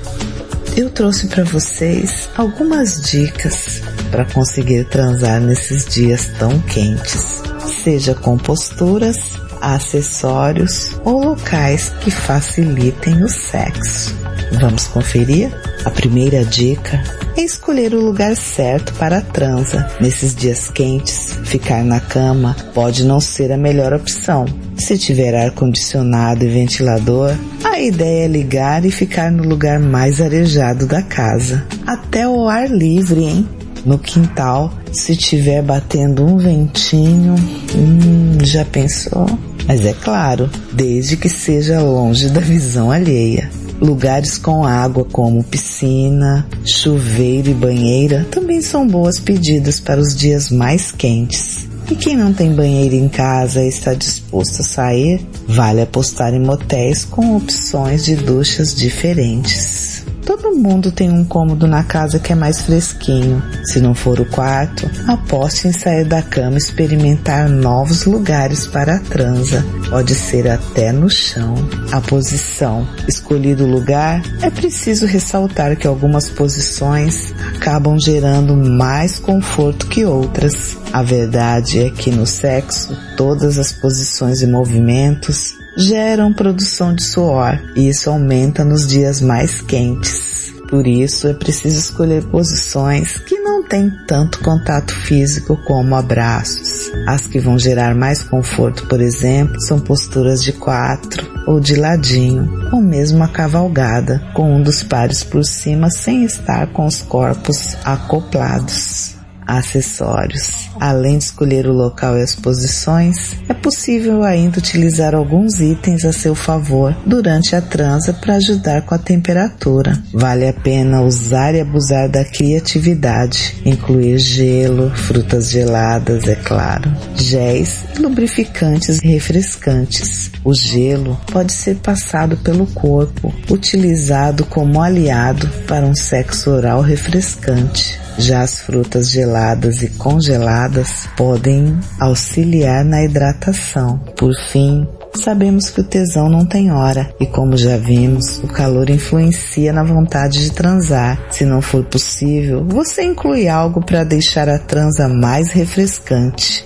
eu trouxe para vocês algumas dicas para conseguir transar nesses dias tão quentes, seja com posturas, acessórios ou locais que facilitem o sexo. Vamos conferir? A primeira dica é escolher o lugar certo para a transa. Nesses dias quentes, ficar na cama pode não ser a melhor opção. Se tiver ar-condicionado e ventilador, a ideia é ligar e ficar no lugar mais arejado da casa. Até o ar livre, hein? No quintal, se tiver batendo um ventinho, hum, já pensou? Mas é claro, desde que seja longe da visão alheia. Lugares com água como piscina, chuveiro e banheira também são boas pedidas para os dias mais quentes. E quem não tem banheiro em casa e está disposto a sair, vale apostar em motéis com opções de duchas diferentes. Todo mundo tem um cômodo na casa que é mais fresquinho. Se não for o quarto, aposte em sair da cama e experimentar novos lugares para a transa. Pode ser até no chão. A posição. Escolhido o lugar, é preciso ressaltar que algumas posições acabam gerando mais conforto que outras. A verdade é que no sexo, todas as posições e movimentos geram produção de suor e isso aumenta nos dias mais quentes. Por isso é preciso escolher posições que não têm tanto contato físico como abraços. As que vão gerar mais conforto, por exemplo, são posturas de quatro ou de ladinho, ou mesmo a cavalgada, com um dos pares por cima sem estar com os corpos acoplados acessórios. Além de escolher o local e as posições, é possível ainda utilizar alguns itens a seu favor durante a transa para ajudar com a temperatura. Vale a pena usar e abusar da criatividade, incluir gelo, frutas geladas, é claro, géis, lubrificantes e refrescantes. O gelo pode ser passado pelo corpo, utilizado como aliado para um sexo oral refrescante. Já as frutas geladas e congeladas podem auxiliar na hidratação. Por fim, Sabemos que o tesão não tem hora e como já vimos, o calor influencia na vontade de transar. Se não for possível, você inclui algo para deixar a transa mais refrescante.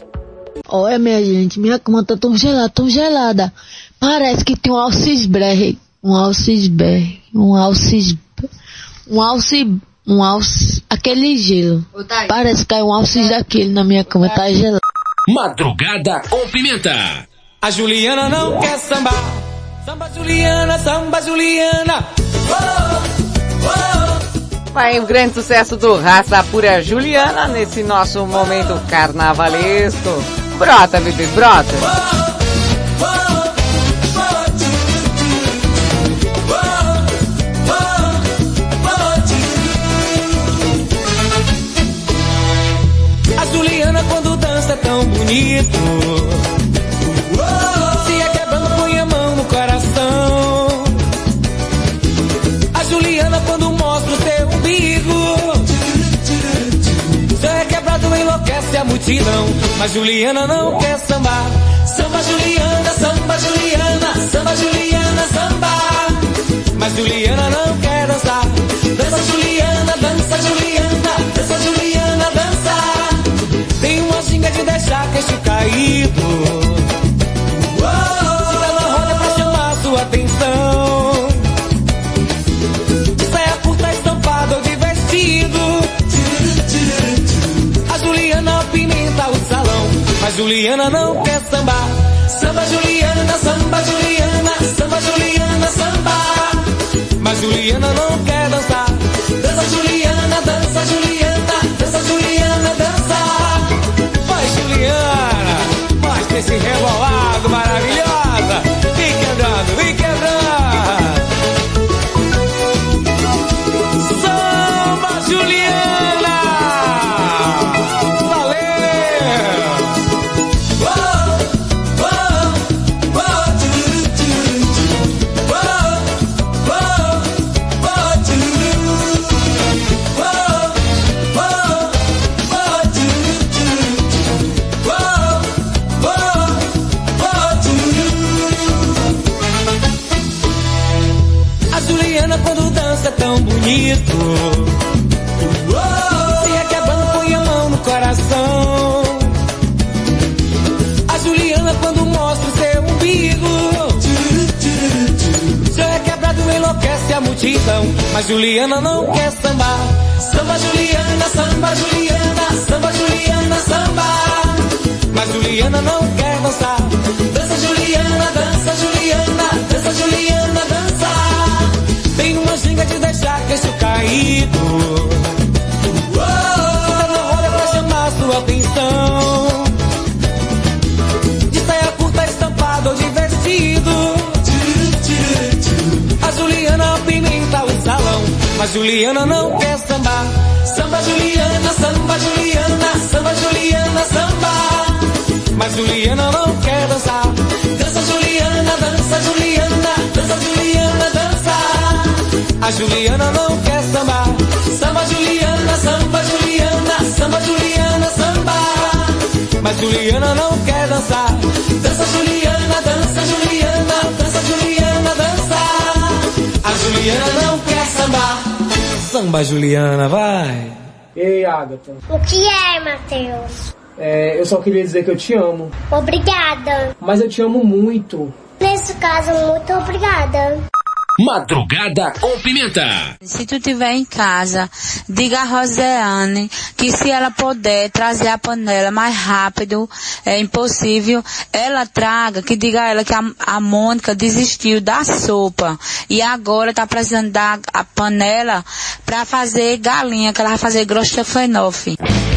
Olha, minha gente, minha cama tá tão gelada, tão gelada. Parece que tem um alcisberg. Um alcisberg. Um alcis... Um alci... Um alce... Aquele gelo. Parece que caiu um alcis daquele na minha cama, tá gelado. Madrugada com pimenta. A Juliana não quer sambar. Samba Juliana, samba Juliana. Vai o grande sucesso do Raça Pura Juliana nesse nosso momento carnavalesco. Brota, bebê, brota. A bonito. Se é quebrando, põe a mão no coração. A Juliana quando mostra o seu umbigo. Se é quebrado, enlouquece a multidão. Mas Juliana não quer sambar. Samba Juliana, samba Juliana, samba Juliana, samba. Mas Juliana não quer dançar. Dança Juliana, dança Juliana, ginga de deixar queixo caído. Fica na roda pra chamar sua atenção. Saia curta estampada ou de vestido. A Juliana apimenta o salão. Mas Juliana não quer sambar. Samba Juliana, samba Juliana, samba Juliana, samba. Mas Juliana não quer dançar. Dança Juliana, Juliana quando dança é tão bonito. Se requebrando, põe a mão no coração. A Juliana quando mostra o seu umbigo. Seu requebrado enlouquece a multidão. Mas Juliana não quer sambar. Samba Juliana, samba Juliana, samba Juliana, samba. Mas Juliana não quer dançar. Dança Juliana, dança Juliana, dança Juliana, dança. Uma ginga de deixar queixo caído. Fica na roda pra chamar sua atenção. De saia curta estampada ou de vestido. A Juliana apimenta o salão. Mas Juliana não quer sambar. Samba Juliana, samba Juliana, samba Juliana, samba. Mas Juliana não quer dançar. Dança Juliana, dança Juliana, dança Juliana. A Juliana não quer sambar. Samba Juliana, samba Juliana, samba Juliana, samba. Mas Juliana não quer dançar. Dança Juliana, dança Juliana, dança Juliana, dança. A Juliana não quer sambar. Samba Juliana, vai. Ei, Agatha. O que é, Matheus? É, eu só queria dizer que eu te amo. Obrigada. Mas eu te amo muito. Nesse caso, muito obrigada. Madrugada com pimenta. Se tu tiver em casa, diga a Rosiane que se ela puder trazer a panela mais rápido, é impossível, ela traga, que diga a ela que a, a Mônica desistiu da sopa e agora tá precisando dar a panela para fazer galinha, que ela vai fazer grostefanofe. É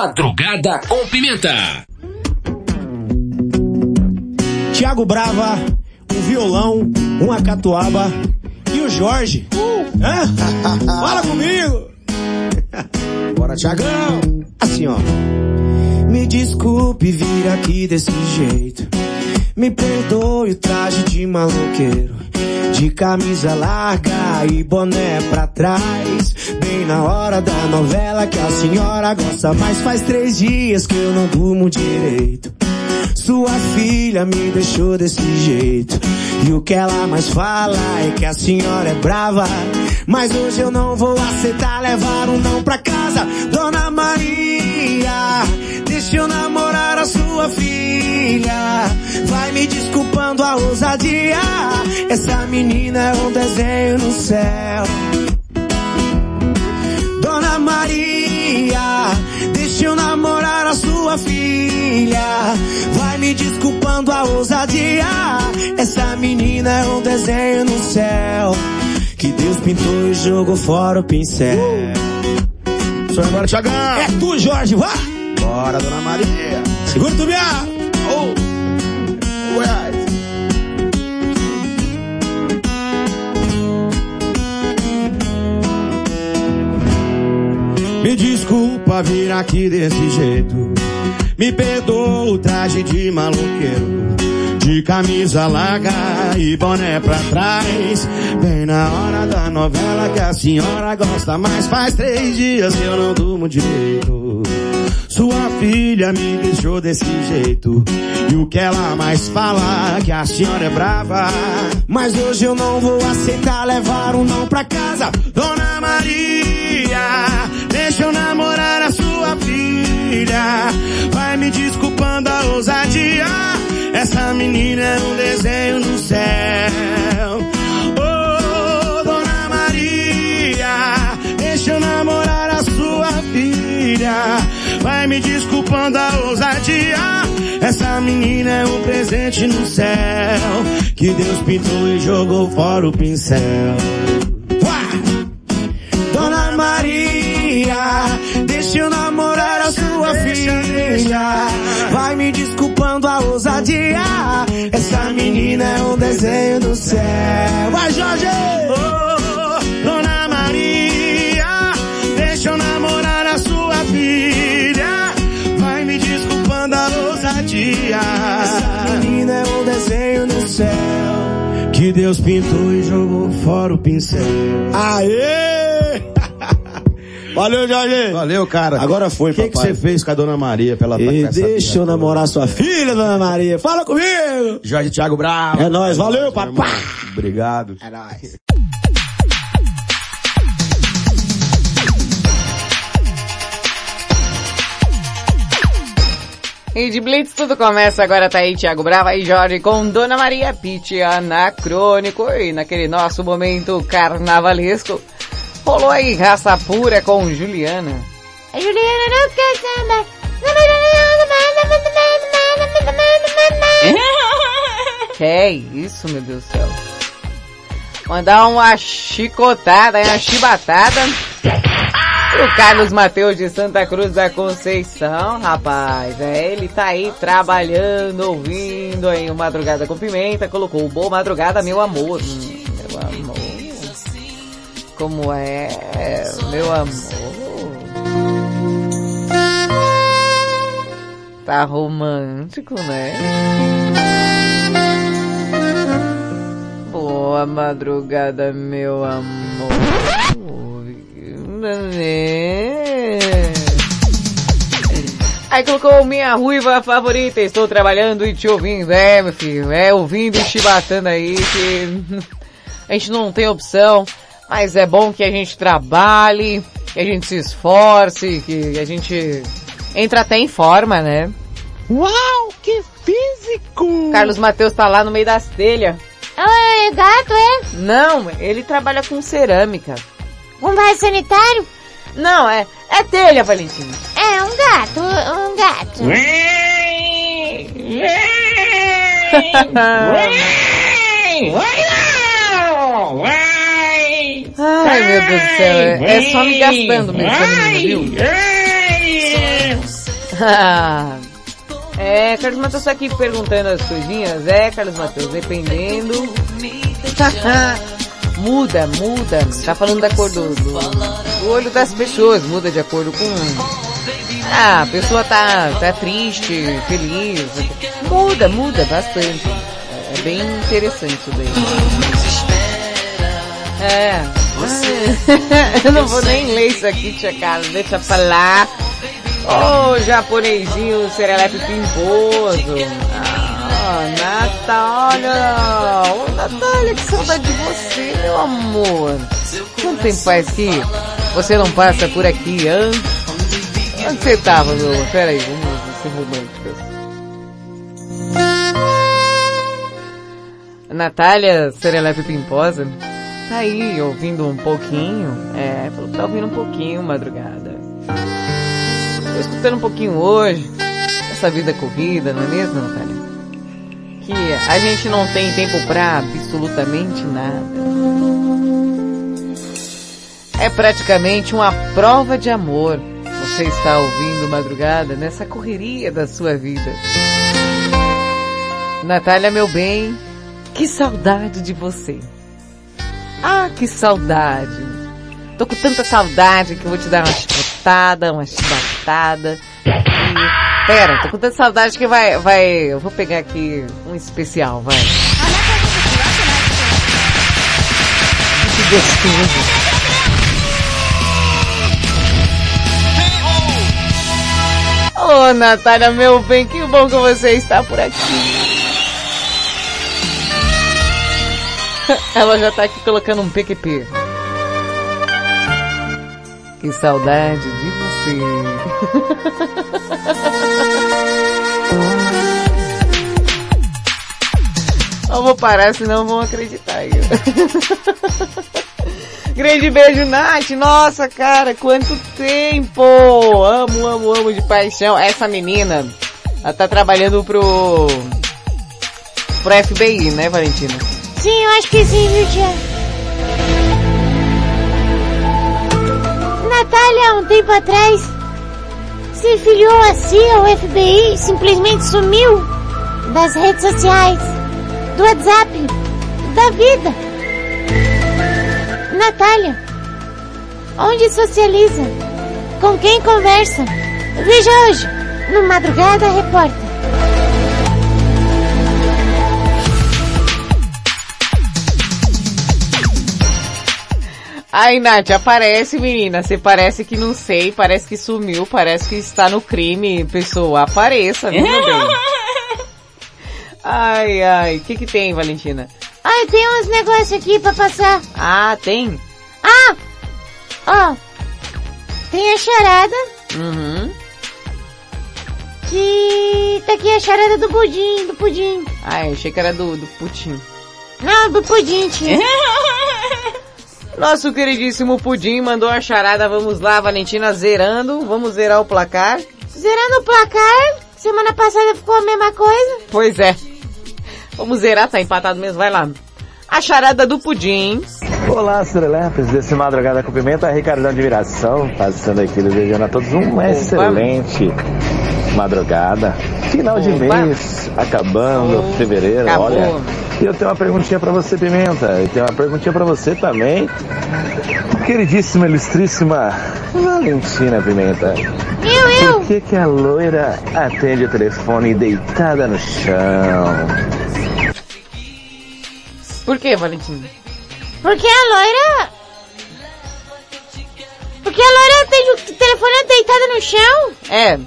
Madrugada com Pimenta. Tiago Brava, um violão, uma catuaba e o Jorge. Hã? Fala comigo! Bora, Tiagão! Assim, ó. Me desculpe vir aqui desse jeito. Me perdoe o traje de maloqueiro. De camisa larga e boné pra trás. Na hora da novela que a senhora gosta. Mas faz três dias que eu não durmo direito. Sua filha me deixou desse jeito. E o que ela mais fala é que a senhora é brava. Mas hoje eu não vou aceitar levar um não pra casa. Dona Maria, deixa eu namorar a sua filha. Vai me desculpando a ousadia. Essa menina é um desenho no céu. Dona Maria, deixa eu namorar a sua filha. Vai me desculpando a ousadia. Essa menina é um desenho no céu. Que Deus pintou e jogou fora o pincel. Só agora, Tiagão! É tu, Jorge, vá! Bora, Dona Maria. Segura tu, minha! Me desculpa vir aqui desse jeito. Me perdoa o traje de maloqueiro. De camisa larga e boné pra trás. Bem na hora da novela que a senhora gosta mais. Faz três dias que eu não durmo direito. Sua filha me deixou desse jeito. E o que ela mais fala que a senhora é brava. Mas hoje eu não vou aceitar levar um não pra casa. Dona Maria, deixa eu namorar a sua filha. Vai me desculpando a ousadia. Essa menina é um desenho no céu. Oh, Dona Maria, deixa eu namorar a sua filha. Vai me desculpando a ousadia. Essa menina é um presente no céu. Que Deus pintou e jogou fora o pincel. Maria, deixa eu namorar a sua filha. Vai me desculpando a ousadia. Essa menina é um desenho do céu. Vai, Jorge! Oh, Dona Maria, deixa eu namorar a sua filha. Vai me desculpando a ousadia. Essa menina é um desenho no céu. Que Deus pintou e jogou fora o pincel. Aê! Valeu, Jorge. Valeu, cara. Agora foi, O que que papai. você fez com a dona Maria pra ela E tá essa deixa eu namorar sua filha, dona Maria. Fala comigo. Jorge Thiago Bravo. É nóis, valeu, papai. Obrigado. É nóis. E de Blitz tudo começa agora, tá aí Thiago Brava e Jorge com Dona Maria Pitt anacrônico e naquele nosso momento carnavalesco rolou aí raça pura com Juliana. A Juliana não quer samba. Que é isso, meu Deus do céu. Mandar uma chicotada, uma chibatada pro Carlos Mateus de Santa Cruz da Conceição, rapaz. É, ele tá aí trabalhando, ouvindo aí o Madrugada com Pimenta, colocou Boa Madrugada, meu amor. Meu amor. Como é, meu amor. Tá romântico, né? Boa madrugada, meu amor. Aí colocou minha ruiva favorita, estou trabalhando e te ouvindo. É, meu filho, é ouvindo e chibatando aí que a gente não tem opção, mas é bom que a gente trabalhe, que a gente se esforce, que a gente entra até em forma, né? Uau, que físico! Carlos Mateus tá lá no meio das telhas. É gato, é? Não, ele trabalha com cerâmica. Um vaso sanitário? Não, é, é telha, Valentina. É, um gato, um gato. Ai, meu Deus do céu, é, é só me gastando mesmo, viu? É, Carlos Matheus tá aqui perguntando as coisinhas. É, Carlos Matheus, dependendo. muda, muda. Tá falando da cor do, do, olho das pessoas, muda de acordo com. Ah, a pessoa tá, tá triste, feliz. Muda, muda bastante. É, é bem interessante isso daí. É. Eu não vou nem ler isso aqui, tia Carla, deixa pra lá. Ô, oh, japonesinho, serelepe pimposo. Ah, Natália. Ô, oh, Natália, que saudade de você, meu amor. Quanto tempo faz que você não passa por aqui, hã? Onde você tava, meu amor? Pera aí, vamos ser românticas. Natália Serelepe Pimposa tá aí ouvindo um pouquinho. É, falou que tá ouvindo um pouquinho madrugada. Tô escutando um pouquinho hoje. Essa vida corrida, não é mesmo, Natália? Que a gente não tem tempo pra absolutamente nada. É praticamente uma prova de amor. Você está ouvindo madrugada nessa correria da sua vida. Natália, meu bem, que saudade de você. Ah, que saudade. Tô com tanta saudade que eu vou te dar uma chicotada, uma chibatada. E... Pera, tô com tanta saudade que vai, vai, eu vou pegar aqui um especial, vai. Que gostoso. Ô, oh, Natália, meu bem, que bom que você está por aqui. Ela já tá aqui colocando um PQP. Que saudade de você. Eu vou parar, senão vão acreditar. Grande beijo, Nath. Nossa, cara, quanto tempo! Amo, amo, amo de paixão. Essa menina, ela tá trabalhando pro... pro FBI, né, Valentina? Sim, eu acho que sim, viu, tia? Natália, um tempo atrás, se filiou a CIA, o FBI, simplesmente sumiu das redes sociais, do WhatsApp, da vida. Natália, onde socializa? Com quem conversa? Veja hoje, no Madrugada Repórter. Ai, Nath, aparece, menina. Você parece que não sei, parece que sumiu, parece que está no crime. Pessoa, apareça, viu, meu bem? Ai, ai. O que que tem, Valentina? Ai, tem uns negócios aqui pra passar. Ah, tem? Ah! Ó. Tem a charada, Uhum. que... Tá aqui a charada do pudim, do pudim. Ah, eu achei que era do, do Putin. Não, do pudim, tia. Nosso queridíssimo Pudim mandou a charada. Vamos lá, Valentina, zerando. Vamos zerar o placar. Zerando o placar, semana passada ficou a mesma coisa. Pois é. Vamos zerar, tá empatado mesmo, vai lá. A charada do Pudim. Olá, Estrelepes, desse Madrugada com Pimenta, Ricardão de Viração, passando aqui desejando a todos uma excelente madrugada. Final de Opa. mês, acabando, Oh, fevereiro, acabou. olha. E eu tenho uma perguntinha pra você, Pimenta, e tenho uma perguntinha pra você também. Queridíssima, ilustríssima Valentina Pimenta. Eu, eu. Por que que a loira atende o telefone deitada no chão? Por que, Valentina? Porque a loira... Porque a loira tem o telefone deitada no chão? É.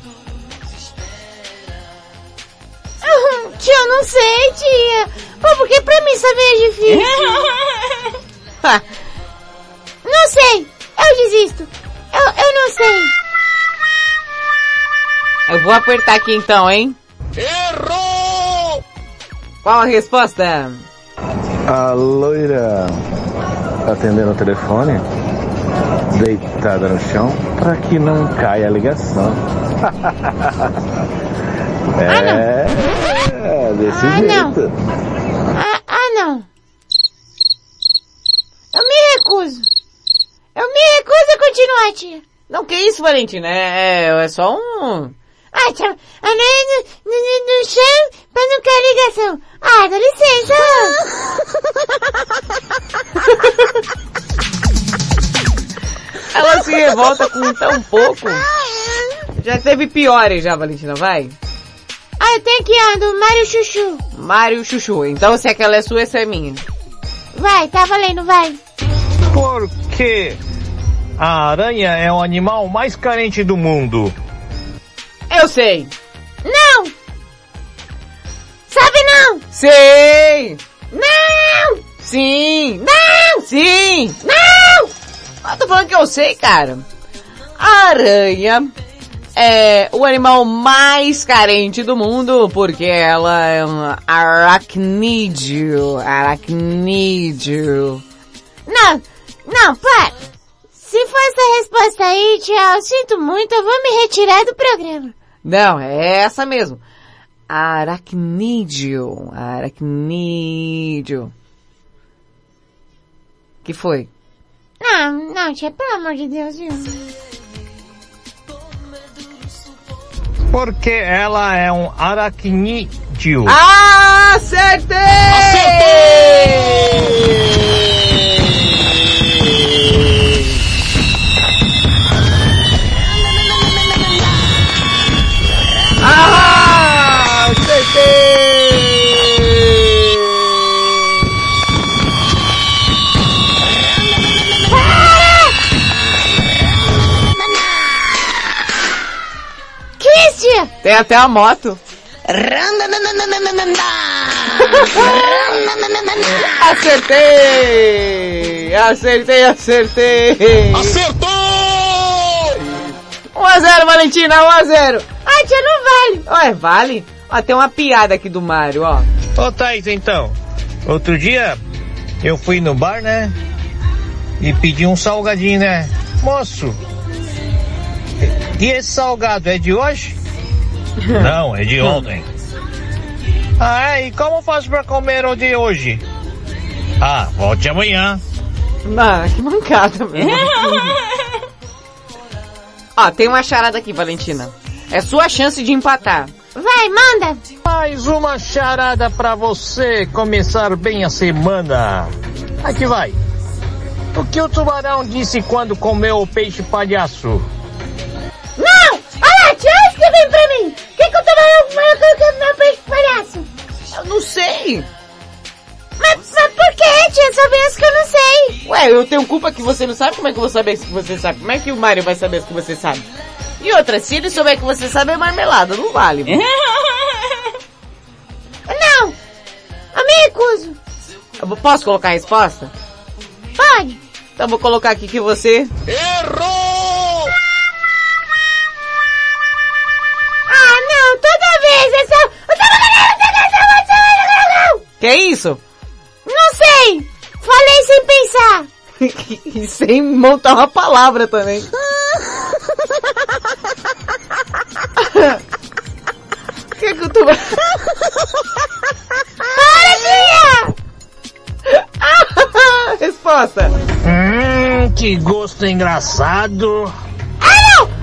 Tia, eu não sei, tia. Pô, porque pra mim saber é difícil. não sei. Eu desisto. Eu, eu não sei. Eu vou apertar aqui então, hein? Errou! Qual a resposta? A loira atendendo o telefone, deitada no chão, para que não caia a ligação. é, é, desse Ah, não. jeito. Ah, ah, não. Eu me recuso. Eu me recuso a continuar, tia. Não, que isso, Valentina? É, é, é só um... Ah, tia, a loira no, no, no, no chão pra não cair ligação. Ah, dá licença. Ela se revolta com tão pouco. Já teve piores já, Valentina, vai. Ah, eu tenho aqui, ó, do Mário Chuchu. Mário Chuchu. Então se aquela é sua, essa é minha. Vai, tá valendo, vai. Porque a aranha é o animal mais carente do mundo. Eu sei. Não! Sabe não! Sei! Não! Sim! Não! Sim! Não! Eu tô falando que eu sei, cara. A aranha é o animal mais carente do mundo porque ela é um aracnídeo. Aracnídeo. Não, não, para. Se for essa resposta aí, tia, eu sinto muito, eu vou me retirar do programa. Não, é essa mesmo. Aracnídeo. Aracnídeo. Que foi? Não, não, tia, pelo amor de Deus, viu? Porque ela é um aracnídeo. Ah, acertei! Tem até a moto. Acertei! Acertei, acertei! Acertou! 1x0, Valentina, 1x0! Ah, tia, não vale. Ué, vale? Ó, tem uma piada aqui do Mário, ó. Ô Thaís, então, outro dia eu fui no bar, né? E pedi um salgadinho, né? Moço, e esse salgado é de hoje? Não, é de ontem. Ah, é? E como faço pra comer o de hoje? Ah, volte amanhã. Não, que mancada mesmo. ó, tem uma charada aqui, Valentina. É sua chance de empatar. Vai, manda. Mais uma charada pra você começar bem a semana. Aqui vai. O que o tubarão disse quando comeu o peixe palhaço? Falando com meu peixe palhaço? Eu não sei. Mas, mas por que, tia? Só penso que eu não sei. Ué, eu tenho culpa que você não sabe? Como é que eu vou saber que você sabe? Como é que o Mário vai saber que você sabe? E outra, se ele souber que você sabe, é marmelada, não vale. Não. Eu me recuso. Eu posso colocar a resposta? Pode. Então vou colocar aqui que você... Errou! Ah, não. Toda. Que é isso? Não sei. Falei sem pensar. e sem montar uma palavra também. que que eu tô... Para, tia! Resposta. Hum, que gosto engraçado. Ah, não!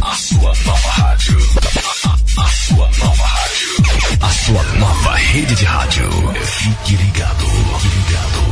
Sua nova rede de rádio. Fique ligado. Fique ligado.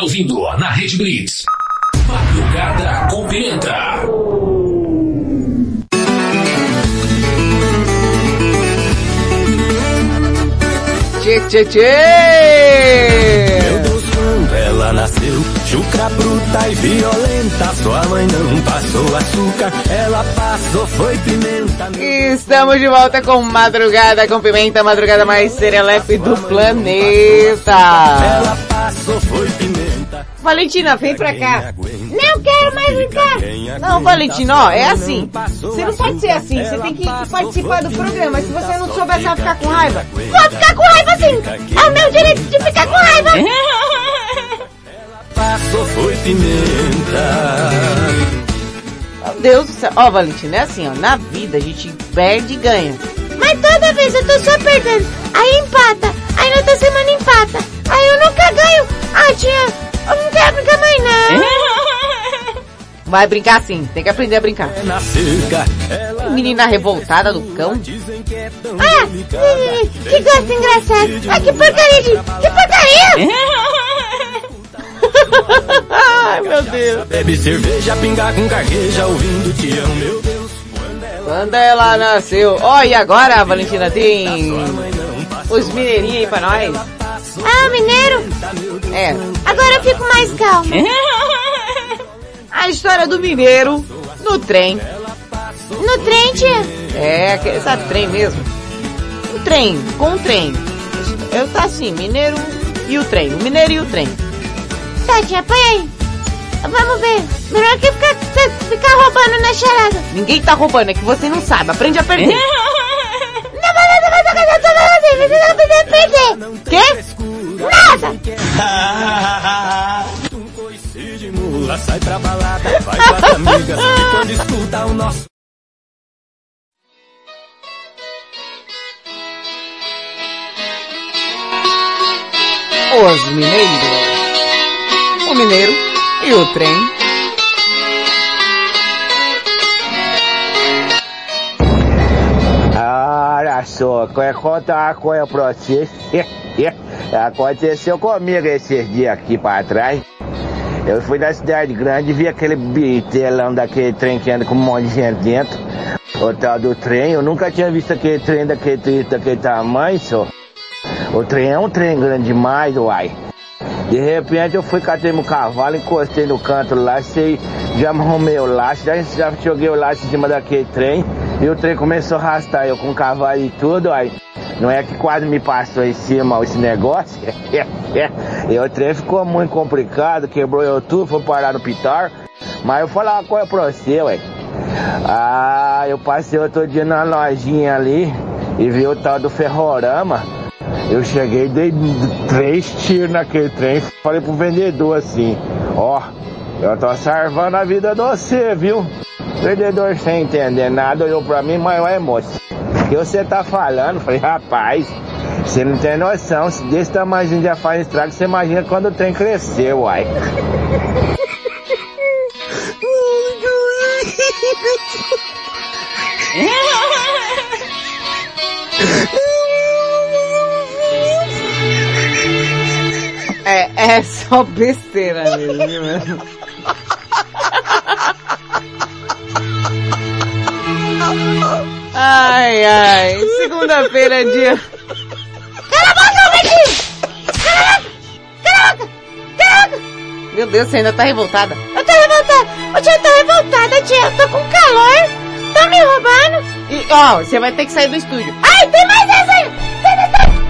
está ouvindo na Rede Blitz. Madrugada com Pimenta. Tchê, tchê, tchê! Meu Deus, quando ela nasceu, chucra bruta e violenta. Sua mãe não passou açúcar, ela passou foi pimenta. Estamos de volta com Madrugada com Pimenta, a madrugada mais serelepe do planeta. Ela passou foi pimenta. Valentina, vem pra cá. Não quero mais brincar. Não, Valentina, ó, é assim. Você não pode ser assim, você tem que participar do programa. Se você não souber, você vai ficar com raiva. Vou ficar com raiva sim. É o meu direito de ficar com raiva. Passou foi pimenta. Deus do céu. Ó, Valentina, é assim, ó. Na vida a gente perde e ganha. Mas toda vez eu tô só perdendo. Aí empata. Aí na outra semana empata. Aí eu nunca ganho. Ah, tia, eu não quero brincar mais não. Vai brincar sim, tem que aprender a brincar. Na cerca, ela Menina revoltada do cão. Ah, que gosto engraçado. Ah, que porcaria de... Que porcaria! Ai, meu Deus. bebe cerveja, pingar com carqueja, ouvindo te amo, meu Deus. Quando ela nasceu. Ó, e agora, Valentina, tem os mineirinhos aí pra nós. Ah, mineiro? É, Agora eu fico mais calma. a história do mineiro no trem. No trem, tia? É, aquele- sabe trem mesmo? O trem, com o trem. Eu tá assim, mineiro e o trem. O mineiro e o trem. Tá, tia, põe aí. Vamos ver. Melhor que ficar, ficar roubando na charada. Ninguém tá roubando, é que você não sabe. Aprende a perder. Não, mas você vai tocar essa toda você, não precisa perder. Quê? Nada. De mula sai pra balada, vai com as amigas quando escuta o nosso Os mineiros. O mineiro e o trem. Quer contar uma coisa pra vocês? Aconteceu comigo esses dias aqui pra trás. Eu fui na cidade grande e vi aquele bitelão daquele trem que anda com um monte de gente dentro. O tal do trem, eu nunca tinha visto aquele trem daquele, daquele tamanho, só. O trem é um trem grande demais, uai. De repente eu fui, catei meu cavalo, encostei no canto lá, sei, já arrumei o laço, já, já joguei o laço em cima daquele trem e o trem começou a arrastar eu com o cavalo e tudo, aí. Não é que quase me passou em cima esse negócio? e o trem ficou muito complicado, quebrou eu tudo, foi parar no pitar. Mas eu vou falar uma coisa pra você, ué. Ah, eu passei outro dia na lojinha ali e vi o tal do ferrorama. Eu cheguei, dei três tiros naquele trem, falei pro vendedor assim, ó, eu tô salvando a vida de você, viu? O vendedor sem entender nada olhou pra mim, mas é moço. O que você tá falando? Falei, rapaz, você não tem noção, se desse tamanho já faz estrago, você imagina quando o trem cresceu, uai. É, é só besteira mesmo, Ai, ai. Segunda-feira é dia. Cala a boca, Betinho! Cala a boca! Cala a boca! Cala a boca! Meu Deus, você ainda tá revoltada. Eu tô revoltada! Ô tia, eu tô revoltada, tia. Eu tô com calor. Tá me roubando? E, ó, você vai ter que sair do estúdio. Ai, tem mais! Sai do estúdio!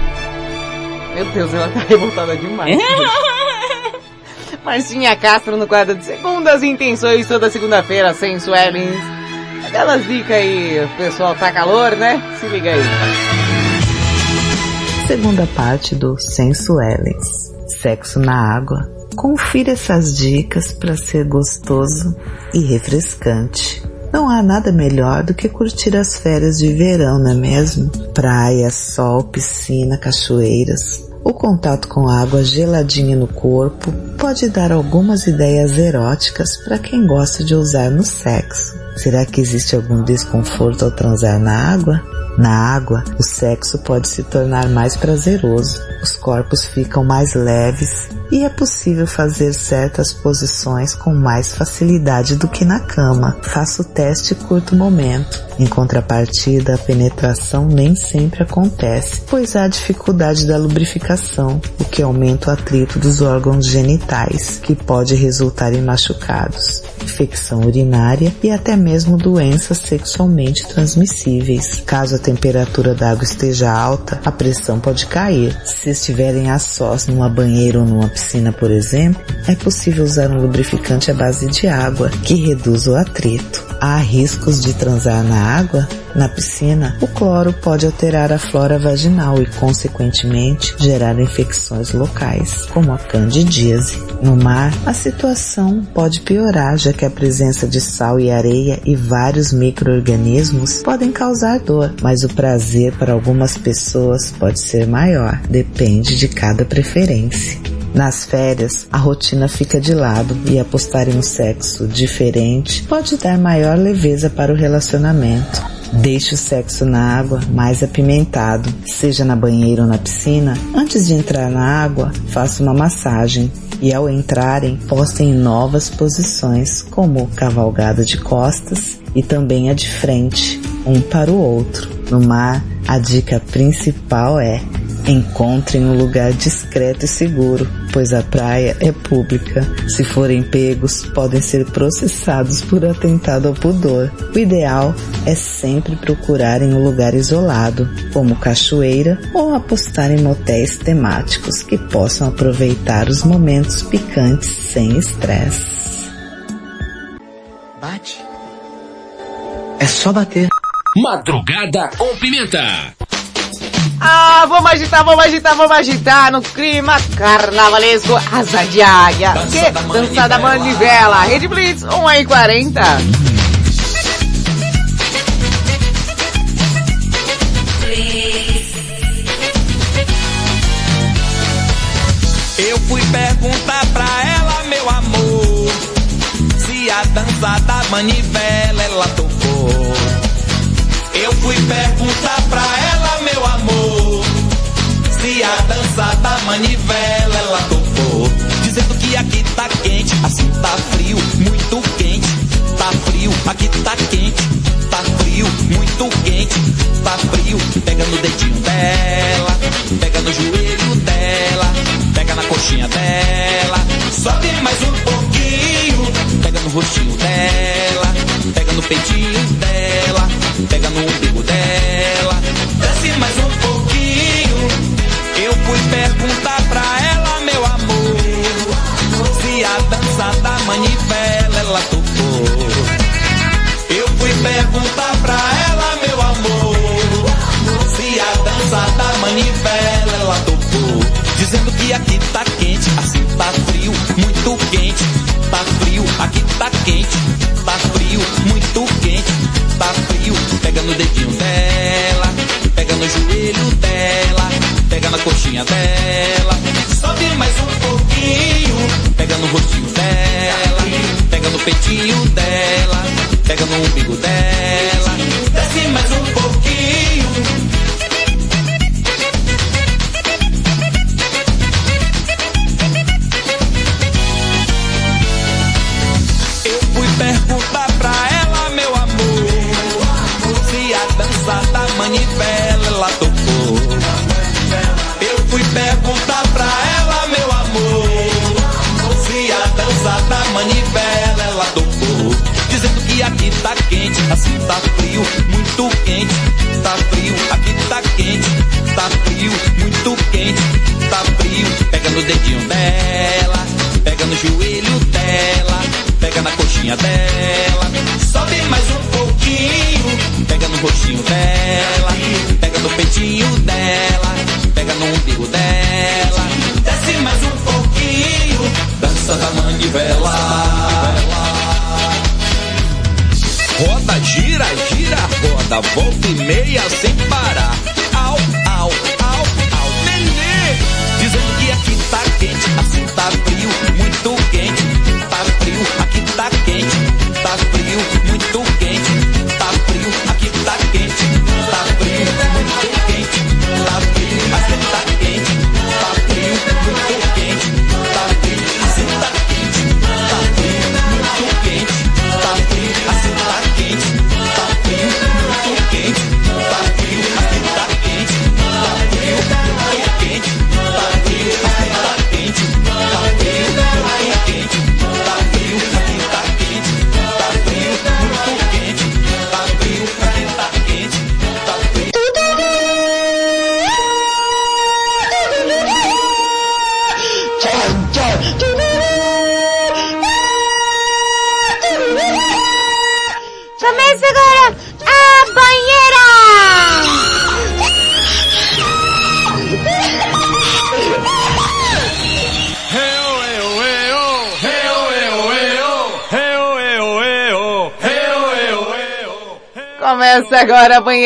Meu Deus, ela tá revoltada demais. Marcinha Castro no quadro de Segundas Intenções, toda segunda-feira, sem Suelins. Aquelas dicas aí, pessoal tá calor, né? Se liga aí. Segunda parte do Senso Ellens. Sexo na água. Confira essas dicas para ser gostoso e refrescante. Não há nada melhor do que curtir as férias de verão, não é mesmo? Praia, sol, piscina, cachoeiras. O contato com água geladinha no corpo pode dar algumas ideias eróticas para quem gosta de usar no sexo. Será que existe algum desconforto ao transar na água? Na água, o sexo pode se tornar mais prazeroso, os corpos ficam mais leves e é possível fazer certas posições com mais facilidade do que na cama. Faça o teste e curta o momento. Em contrapartida, a penetração nem sempre acontece, pois há dificuldade da lubrificação, o que aumenta o atrito dos órgãos genitais, que pode resultar em machucados, infecção urinária e até mesmo doenças sexualmente transmissíveis. Caso a temperatura da água esteja alta, a pressão pode cair. Se estiverem a sós numa banheira ou numa piscina, por exemplo, é possível usar um lubrificante à base de água, que reduz o atrito. Há riscos de transar na água? Na piscina, o cloro pode alterar a flora vaginal e, consequentemente, gerar infecções locais, como a candidíase. No mar, a situação pode piorar, já que a presença de sal e areia e vários micro-organismos podem causar dor, mas o prazer para algumas pessoas pode ser maior, depende de cada preferência. Nas férias, a rotina fica de lado e apostar em um sexo diferente pode dar maior leveza para o relacionamento. Deixe o sexo na água mais apimentado, seja na banheira ou na piscina. Antes de entrar na água, faça uma massagem e ao entrarem, postem novas posições, como cavalgada de costas e também a de frente, um para o outro. No mar, a dica principal é Encontrem um lugar discreto e seguro, pois a praia é pública. Se forem pegos, podem ser processados por atentado ao pudor. O ideal é sempre procurarem um lugar isolado, como cachoeira, ou apostar em motéis temáticos que possam aproveitar os momentos picantes sem estresse. Bate. É só bater. Madrugada com pimenta. Ah, vamos agitar, vamos agitar, vamos agitar no clima carnavalesco Asa de Águia. Que dança da manivela. Rede Blitz, 1 e 40. Eu fui perguntar pra ela, meu amor, se a dança da manivela ela tocou. Eu fui perguntar pra ela, se a dança da manivela ela tocou. Dizendo que aqui tá quente, assim tá frio, muito quente. Tá frio, aqui tá quente, tá frio, muito quente. Tá frio, pega no dedinho dela, pega no joelho dela, pega na coxinha dela. Sobe mais um pouquinho, pega no rostinho dela, pega no peitinho dela, pega no umbigo dela. Desce mais um pouquinho. Eu fui perguntar pra ela, meu amor, se a dança da manivela ela tocou. Eu fui perguntar pra ela, meu amor, se a dança da manivela ela tocou. Dizendo que aqui tá quente, assim tá frio, muito quente. Tá frio, aqui tá quente. Tá frio, muito quente. Tá frio, pega no dedinho dela, no joelho dela, pega na coxinha dela. Sobe mais um pouquinho, pega no rostinho dela, pega no peitinho dela, pega no umbigo dela. Desce mais um pouquinho.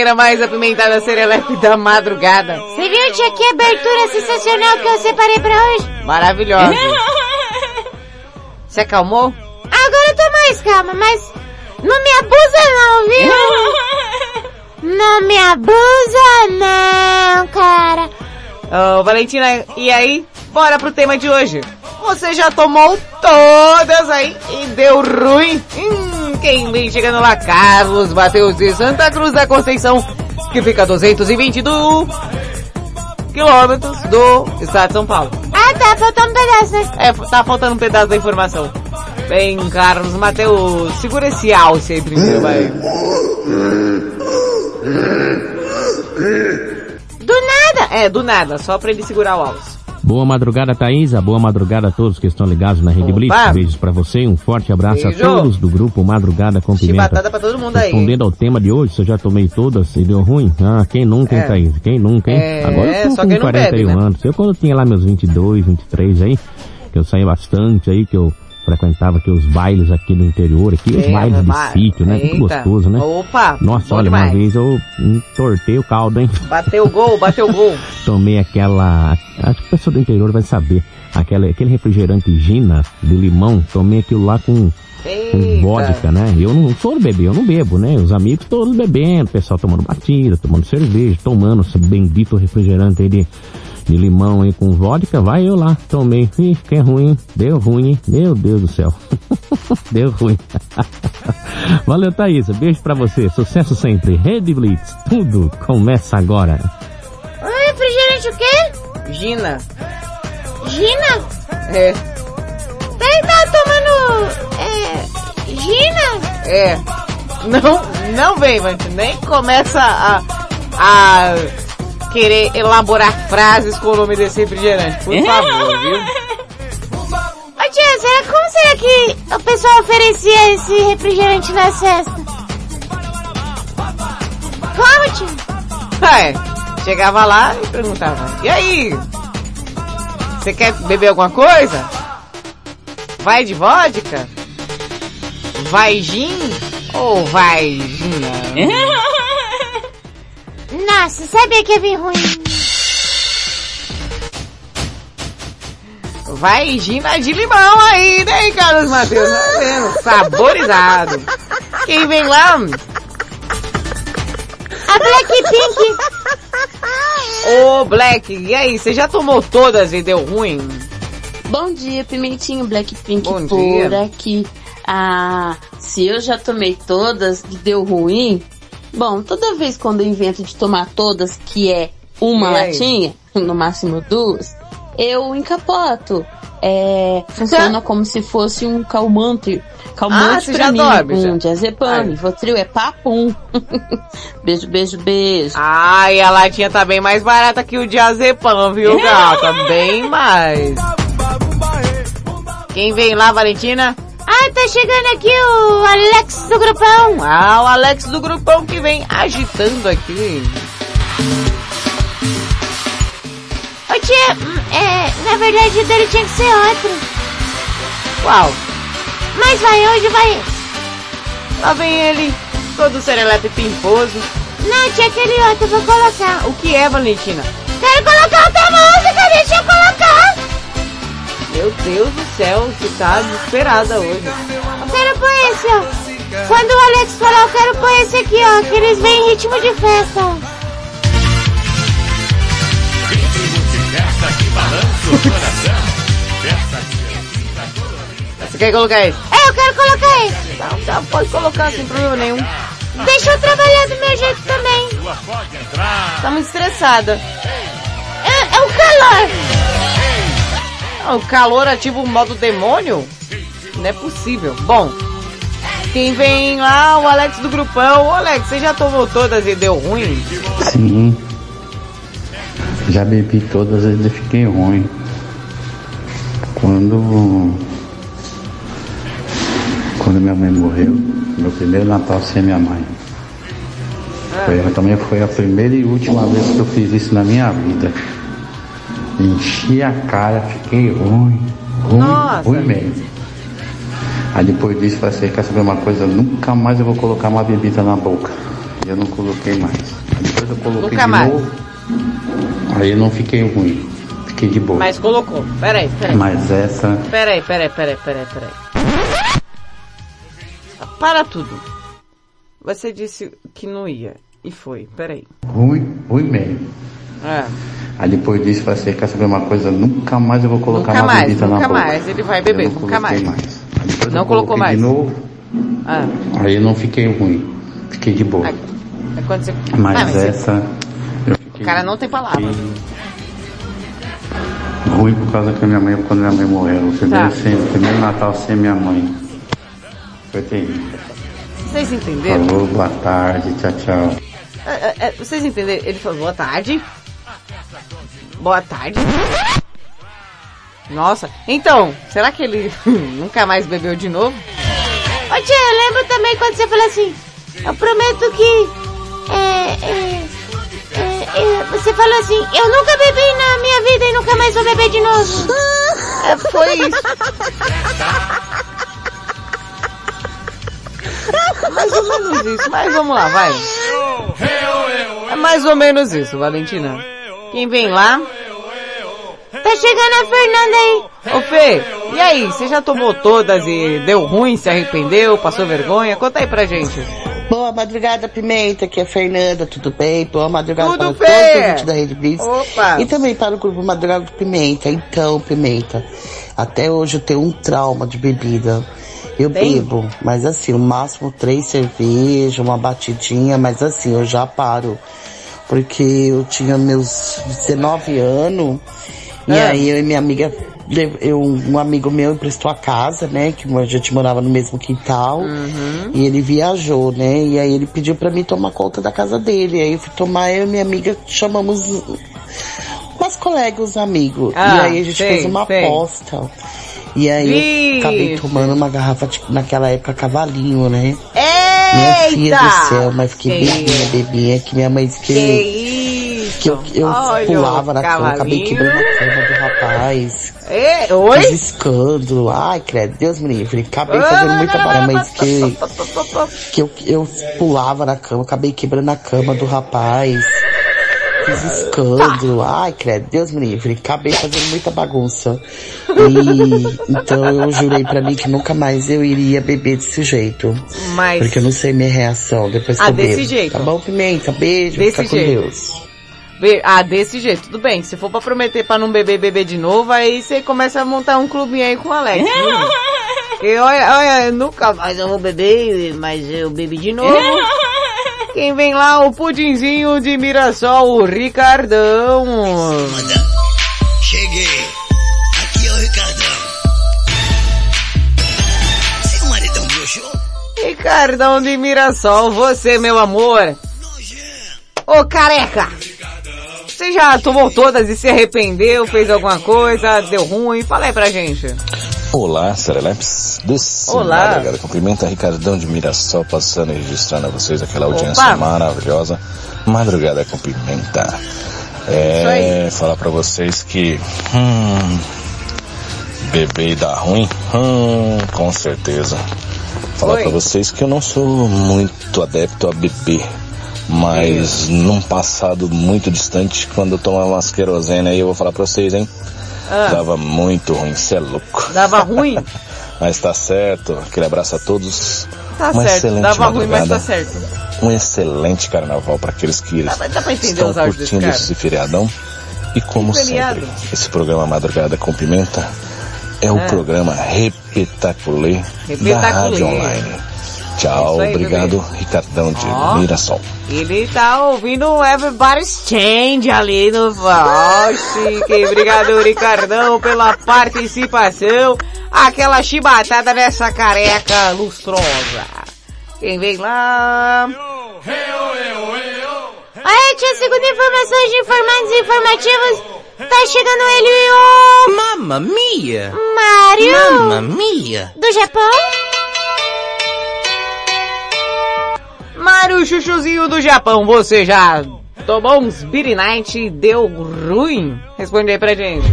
Agora a banheira mais apimentada serelepe da madrugada. Você viu, tia, que abertura sensacional que eu separei pra hoje? Maravilhosa. Se acalmou? Agora eu tô mais calma, mas não me abusa não, viu? não me abusa não, cara. Ô, Valentina, e aí? Bora pro tema de hoje. Você já tomou todas aí e deu ruim? Quem vem chegando lá? Carlos Mateus de Santa Cruz da Conceição, que fica a 222 quilômetros do estado de São Paulo. Ah, tá faltando um pedaço, né? É, tá faltando um pedaço da informação. Bem, Carlos Mateus, segura esse alce aí primeiro, vai. Do nada. É, do nada, só pra ele segurar o alce. Boa madrugada, Thaisa. Boa madrugada a todos que estão ligados na Rede Opa. Blitz. Beijos pra você. Um forte abraço Beijo. a todos do grupo Madrugada com Pimenta. Chibatada pra todo mundo aí. Respondendo ao tema de hoje, se eu já tomei todas e deu ruim? Ah, quem nunca, hein, É. Thaís? Quem nunca, hein? É, Agora eu tô só com quem não 41 bebe, né? anos. Eu quando tinha lá meus 22, 23 aí, que eu saía bastante aí, que eu frequentava aqui os bailes aqui no interior, aqui os É, bailes de sítio, né? Tudo Eita. gostoso, né? Opa, Nossa, olha, demais. uma vez eu entortei o caldo, hein? Bateu o gol, bateu o gol. Tomei aquela, acho que a pessoa do interior vai saber, aquela, aquele refrigerante Gina de limão, tomei aquilo lá com, com vodka, né? Eu não sou beber, eu não bebo, né? Os amigos todos bebendo, o pessoal tomando batida, tomando cerveja, tomando esse bendito refrigerante aí de, de limão aí com vodka, vai eu lá, tomei, ih, que é ruim, deu ruim, hein? meu Deus do céu, deu ruim. Valeu, Thaisa, beijo pra você, sucesso sempre, Rede Blitz, tudo começa agora. Oi, refrigerante o quê? Gina. Gina? É. Ele tá tomando... É... Gina? É. Não, não vem, mas nem começa a, a querer elaborar frases com o nome desse refrigerante, por favor, viu? Ô tia, será, como será que o pessoal oferecia esse refrigerante na cesta? Como, tio? É, chegava lá e perguntava, e aí? Você quer beber alguma coisa? Vai de vodka? Vai gin? Ou vai gina? Nossa, sabia que ia vir ruim. Vai gina de limão aí, né, Carlos Matheus? Tá vendo? Saborizado. Quem vem lá? A Blackpink. Ô, Black, e aí, você já tomou todas e deu ruim? Bom dia, Pimentinho Blackpink Bom por dia. aqui. Ah, se eu já tomei todas e deu ruim, bom, toda vez quando eu invento de tomar todas, que é uma latinha, no máximo duas, eu encapoto. É, funciona como se fosse um calmante. Ah, Calmante você pra mim, dorme, um já. diazepam. Votril é papum. beijo, beijo, beijo. Ai, a latinha tá bem mais barata que o diazepam, viu, gata? Bem mais. Quem vem lá, Valentina? Ah, tá chegando aqui o Alex do grupão. Ah, o Alex do grupão que vem agitando aqui. Ô tia, é, na verdade o dele tinha que ser outro. Qual? Mas vai, hoje vai. Lá vem ele, todo serelepe pimposo. Não, tinha aquele outro, vou colocar. O que é, Valentina? Quero colocar outra música, deixa eu colocar. Meu Deus do céu, você tá desesperada hoje. Eu quero pôr esse, ó. Quando o Alex falar, eu quero pôr esse aqui, ó, que eles vêm em ritmo de festa. Você quer colocar esse? É, eu quero colocar esse. Tá, pode colocar sem problema nenhum. Deixa eu trabalhar do meu jeito também. Tá muito estressada. É, é o calor. Ah, o calor ativa o modo demônio? Não é possível. Bom, quem vem lá, o Alex do grupão. Ô Alex, você já tomou todas e deu ruim? Sim. Já bebi todas e fiquei ruim. Quando. Quando minha mãe morreu, meu primeiro Natal sem minha mãe. Foi, também foi a primeira e última vez que eu fiz isso na minha vida. Enchi a cara, fiquei ruim. Ruim, Nossa. ruim mesmo. Aí depois disso, falei assim, quer saber uma coisa? Nunca mais eu vou colocar uma bebida na boca. E eu não coloquei mais. Depois eu coloquei Nunca de mais. novo. Aí eu não fiquei ruim. Fiquei de boa. Mas colocou. Peraí, peraí. Mas essa. Peraí, peraí, peraí, peraí, peraí. Para tudo. Você disse que não ia. E foi. Peraí. Ruim, ruim mesmo. É. Aí depois disso, falei assim, quer saber uma coisa? Nunca mais eu vou colocar Nunca uma mais, bebida na nunca boca. mais. Ele vai beber, nunca mais. Depois Não colocou mais. de novo. Ah, Aí eu não fiquei ruim. Fiquei de boa. é você... Mas, Ah, você- essa. Eu O fiquei cara não tem palavra. ruim por causa que minha mãe, quando minha mãe morreu. O primeiro, Tá. sem, o primeiro Natal sem minha mãe. Foi terrível. Vocês entenderam? Falou, boa tarde, tchau, tchau. É, é, vocês entenderam? Ele falou boa tarde. Boa tarde. Nossa, então, será que ele nunca mais bebeu de novo? Ô tia, eu lembro também quando você falou assim, eu prometo que. É, é, é, é, você falou assim, eu nunca bebi na minha vida e nunca mais vou beber de novo. É, foi isso. Mais ou menos isso, mas vamos lá, vai. É mais ou menos isso, Valentina. Quem vem lá? Tá chegando a Fernanda aí. Ô Fê, e aí, você já tomou todas e deu ruim, se arrependeu, passou vergonha? Conta aí pra gente. Boa madrugada, Pimenta, aqui é a Fernanda, tudo bem? Boa madrugada Tudo para bem. todos os da Rede Blitz. Opa. E também para o grupo Madrugada do Pimenta. Então, Pimenta, até hoje eu tenho um trauma de bebida. Eu Tem? bebo, mas assim, o máximo três cervejas, uma batidinha, mas assim, eu já paro. Porque eu tinha meus 19 anos, e Ah. aí eu e minha amiga, eu, um amigo meu emprestou a casa, né? Que a gente morava no mesmo quintal. Uhum. E ele viajou, né? E aí ele pediu pra mim tomar conta da casa dele. Aí eu fui tomar, eu e minha amiga chamamos umas colegas, os amigos. Ah, e aí a gente sei, fez uma sei. aposta. E aí eu acabei tomando uma garrafa, de, naquela época, cavalinho, né? Minha filha do céu, mas fiquei Que bebinha, bebinha, que minha mãe disse que, Que que eu, eu Olha pulava na cama, acabei quebrando a cama do rapaz. É, oi? Fiz escândalo. Ai, credo, Deus me livre. Acabei fazendo muita barra, mas que, que eu, eu pulava na cama, acabei quebrando a cama do rapaz. Fiz escândalo. Ai, credo, Deus me livre. Acabei fazendo muita bagunça. E então eu jurei pra mim que nunca mais eu iria beber desse jeito. Mas- Porque eu não sei minha reação depois que Ah, eu desse bebo. jeito. Tá bom, Pimenta? Beijo, Desse fica com jeito. Deus. Be- Ah, desse jeito, tudo bem. Se for pra prometer pra não beber, beber de novo, aí você começa a montar um clubinho aí com o Alex. Porque olha, olha, nunca mais eu vou beber, mas eu bebi de novo. Quem vem lá, o pudinzinho de Mirassol, o Ricardão. Cheguei. Aqui é o Ricardão. Seu maridão broxou? Ricardão de Mirassol, você, meu amor. Ô, careca! Você já tomou todas e se arrependeu, fez alguma coisa, deu ruim? Fala aí pra gente. Olá, Serelepes. Desse Olá. Madrugada Cumprimenta Ricardão de Mirassol, passando e registrando a vocês aquela audiência Opa. maravilhosa. Madrugada com Pimenta. É, falar pra vocês que, hum, beber e dar ruim, hum, com certeza. Falar pra vocês que eu não sou muito adepto a beber. Mas num passado muito distante, quando eu tomava umas querosene aí, eu vou falar pra vocês, hein? Ah. Dava muito ruim, cê é louco. Dava ruim? Mas tá certo. Aquele abraço a todos. Tá Uma certo, excelente dava ruim, mas tá madrugada. certo. Um excelente carnaval para aqueles que Dá dá estão curtindo esse feriadão. E como sempre, esse programa Madrugada com Pimenta é o Ah. programa Repetaculê da. Rádio Online. Tchau, Isso aí, obrigado, bebê. Ricardão de Ó. Mirassol. Ele tá ouvindo o Everybody's Change ali no Chique. Obrigado, Ricardão, pela participação. Aquela chibatada nessa careca lustrosa. Quem vem lá? Olha, tia, segundo informações de informantes e informativos, tá chegando ele e o... Mamma mia! Mário! Mamma mia! Do Japão? Mário Chuchuzinho do Japão, você já tomou uns Beer Night e deu ruim? Responde aí pra gente.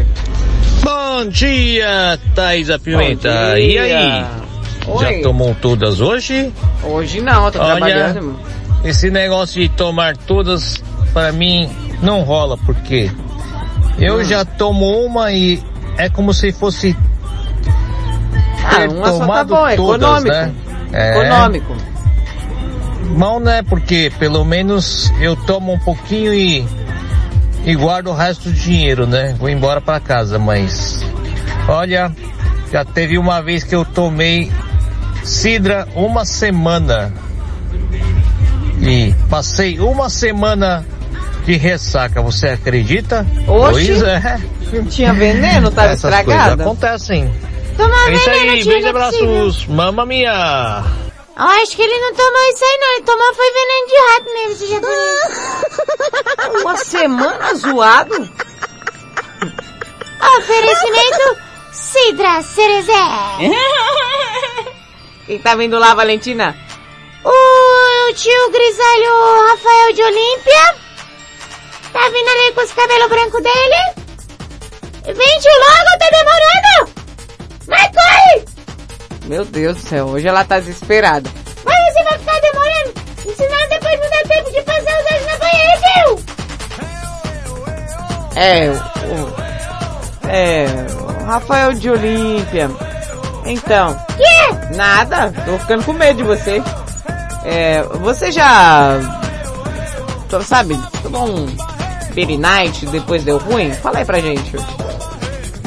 Bom dia, Thaisa Pimenta. Bom E dia. aí? Oi. Já tomou todas hoje? Hoje não, tô Olha, trabalhando. esse negócio de tomar todas, para mim, não rola, porque eu Hum. já tomo uma e é como se fosse Ah, ter uma só tá bom, é todas, econômico. né? É. Econômico. Mal, né? Porque pelo menos eu tomo um pouquinho e, e guardo o resto do dinheiro, né? Vou embora para casa, mas olha, já teve uma vez que eu tomei sidra uma semana e passei uma semana de ressaca. Você acredita? Oxi. Pois é. Tinha veneno, tava Essas estragada. coisas acontecem. Toma É isso aí, beijos não abraços, mamma mia! Eu acho que ele não tomou isso aí não, ele tomou foi veneno de rato mesmo, esse japonês. Uma semana zoado? Oferecimento Cidra Cerezé. Quem tá vindo lá, Valentina? O tio grisalho Rafael de Olímpia. Tá vindo ali com os cabelos brancos dele. Vem, tio, logo, tá demorando. Vai, corre. Meu Deus do céu, hoje ela tá desesperada. Mas você vai ficar demorando. Senão depois não dá tempo de passar os olhos na banheira, viu? É, o, é, o Rafael de Olímpia. Então. Que? Nada, tô ficando com medo de você. É, você já, sabe, tomou um Night depois deu ruim? Fala aí pra gente.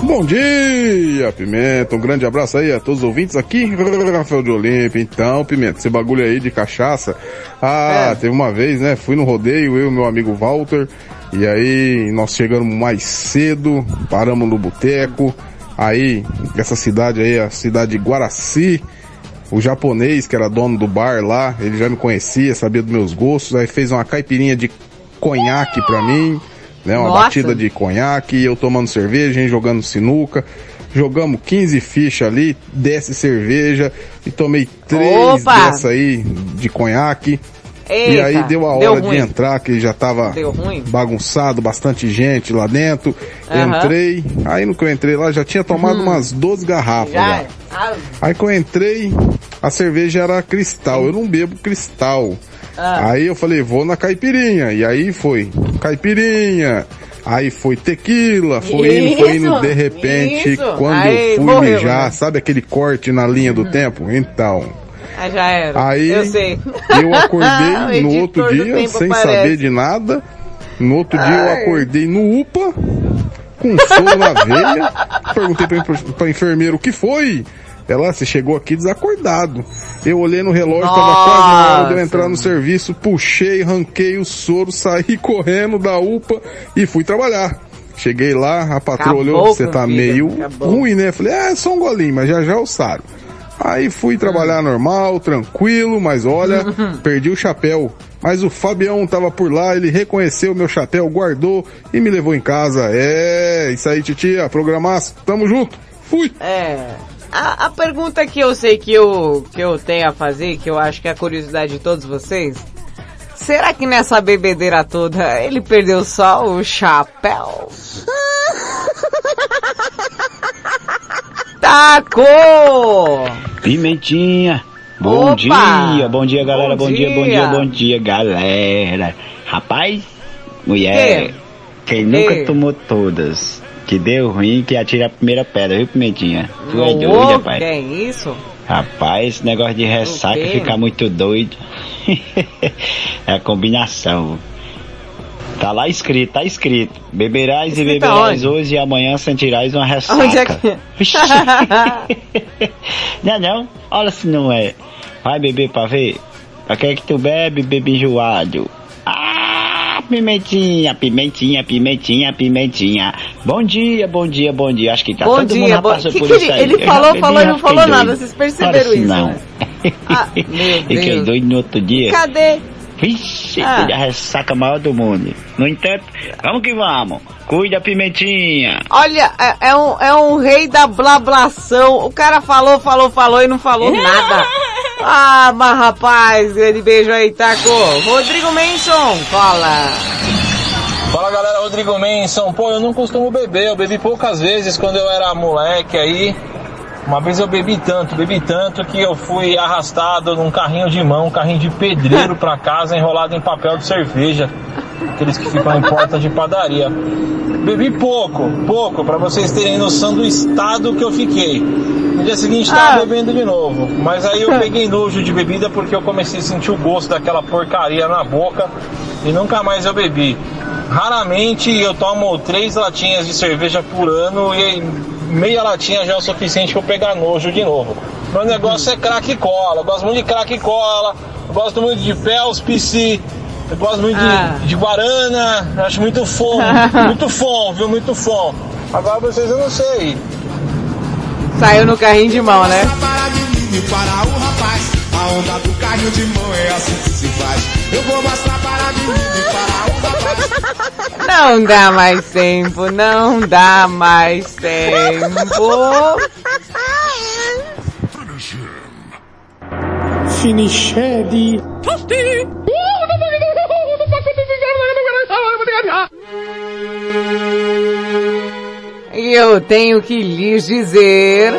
Bom dia, Pimenta. Um grande abraço aí a todos os ouvintes aqui. Rafael de Olímpia. Então, Pimenta, esse bagulho aí de cachaça. Ah, É. teve uma vez, né? Fui no rodeio, eu e meu amigo Walter. E aí, nós chegamos mais cedo, paramos no boteco. Aí, essa cidade aí, a cidade de Guaraci. O japonês, que era dono do bar lá, ele já me conhecia, sabia dos meus gostos. Aí fez uma caipirinha de conhaque pra mim, né? Uma Nossa. batida de conhaque, eu tomando cerveja, hein, jogando sinuca. Jogamos 15 fichas ali, desce cerveja e tomei três Opa! dessa aí de conhaque. e Eita, aí deu a deu hora de ruim. entrar, que já tava Deu bagunçado, bastante gente lá dentro. Aham. Entrei, aí no que eu entrei lá já tinha tomado Hum. umas 12 garrafas já. Já. Ah, Aí que eu entrei, a cerveja era cristal, eu não bebo cristal. Ah. Aí eu falei, vou na caipirinha. E aí foi caipirinha. Aí foi tequila, foi indo, foi indo, de repente, isso. quando Aí eu fui morreu, mijar, né? sabe aquele corte na linha do tempo? Então, ah, já era. Aí, eu sei. eu acordei no outro dia, sem aparece. saber de nada. No outro dia eu Ai. acordei no UPA, com soro na veia. Perguntei pra, pra enfermeira o que foi. Ela, você chegou aqui desacordado. Eu olhei no relógio, tava quase na hora de eu entrar no serviço, puxei, ranquei o soro, saí correndo da UPA e fui trabalhar. Cheguei lá, a patroa Acabou olhou, você tá vida, meio acabou. ruim, né? Falei, é, só um golinho, mas já já eu saro. Aí fui trabalhar normal, tranquilo, mas olha, perdi o chapéu. Mas o Fabião tava por lá, ele reconheceu o meu chapéu, guardou e me levou em casa. É, isso aí, titia, programaço, tamo junto. Fui. É. A, a pergunta que eu sei que eu, que eu tenho a fazer, que eu acho que é a curiosidade de todos vocês, será que nessa bebedeira toda ele perdeu só o chapéu? Tacou! Pimentinha. Bom Opa! dia, bom dia galera, Bom bom, dia. bom dia. dia, bom dia galera. Rapaz, mulher, Que? quem nunca Que? tomou todas, que deu ruim, que atira a primeira pedra, viu Pimentinha? Tu é doido, rapaz. Que é isso? Rapaz, esse negócio de ressaca fica muito doido. é a combinação. Tá lá escrito, tá escrito. Beberás e Escrito beberás aonde? hoje e amanhã sentirás uma ressaca. Onde é que... Vixe. não, é não. Olha se não é. Vai beber pra ver. Pra que é que tu bebe, bebe enjoado? Pimentinha, pimentinha, pimentinha, pimentinha. Bom dia, bom dia, bom dia. Acho que tá Bom todo mundo dia, já bom... passou Que por que isso ele, aí. ele já falou, falou e já não fiquei falou doido. nada, vocês perceberam se isso, não. né? Ah, meu Fiquei Deus. doido no outro dia. Cadê? Vixe, Ah. a ressaca maior do mundo. No entanto, vamos que vamos. Cuida, pimentinha. Olha, é, é um, é um rei da blablação. O cara falou, falou, falou e não falou nada. Ah, mas rapaz, grande beijo aí, Taco. Rodrigo Menson, cola. Fala galera, Rodrigo Menson. Pô, eu não costumo beber, eu bebi poucas vezes quando eu era moleque aí. Uma vez eu bebi tanto, bebi tanto que eu fui arrastado num carrinho de mão, um carrinho de pedreiro pra casa enrolado em papel de cerveja. Aqueles que ficam em porta de padaria. Bebi pouco, pouco, pra vocês terem noção do estado que eu fiquei. No dia seguinte tava bebendo de novo. Mas aí eu peguei nojo de bebida porque eu comecei a sentir o gosto daquela porcaria na boca e nunca mais eu bebi. Raramente eu tomo três latinhas de cerveja por ano e meia latinha já é o suficiente para eu pegar nojo de novo. Meu negócio é crack e cola. Eu gosto muito de crack e cola. Gosto muito de Pels, PC. Eu gosto muito Ah. de, de Guarana. Eu acho muito fom. muito fom, viu? Muito fom. Agora vocês eu não sei. Saiu no carrinho de mão, né? Para o rapaz, a onda do carrinho de mão é assim que se faz. Eu vou mostrar para mim para o rapaz. Não dá mais tempo, não dá mais tempo. Finiched. E eu tenho que lhes dizer.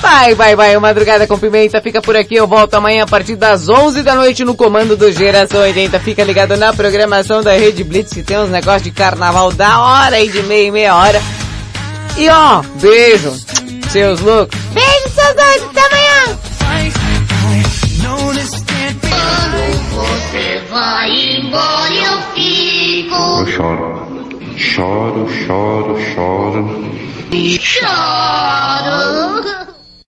Vai, vai, vai, Madrugada com Pimenta fica por aqui. Eu volto amanhã a partir das 11 da noite no comando do Geração 80. Fica ligado na programação da Rede Blitz que tem uns negócios de carnaval da hora e de meia e meia hora. E ó, beijo, seus loucos. Beijo, seus dois, até amanhã. Você vai embora eu fico. Eu choro. Choro, choro, choro. Choro.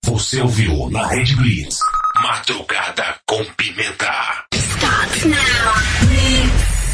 Você ouviu na Rede Blitz. Madrugada com Pimenta. Stop now. Blitz.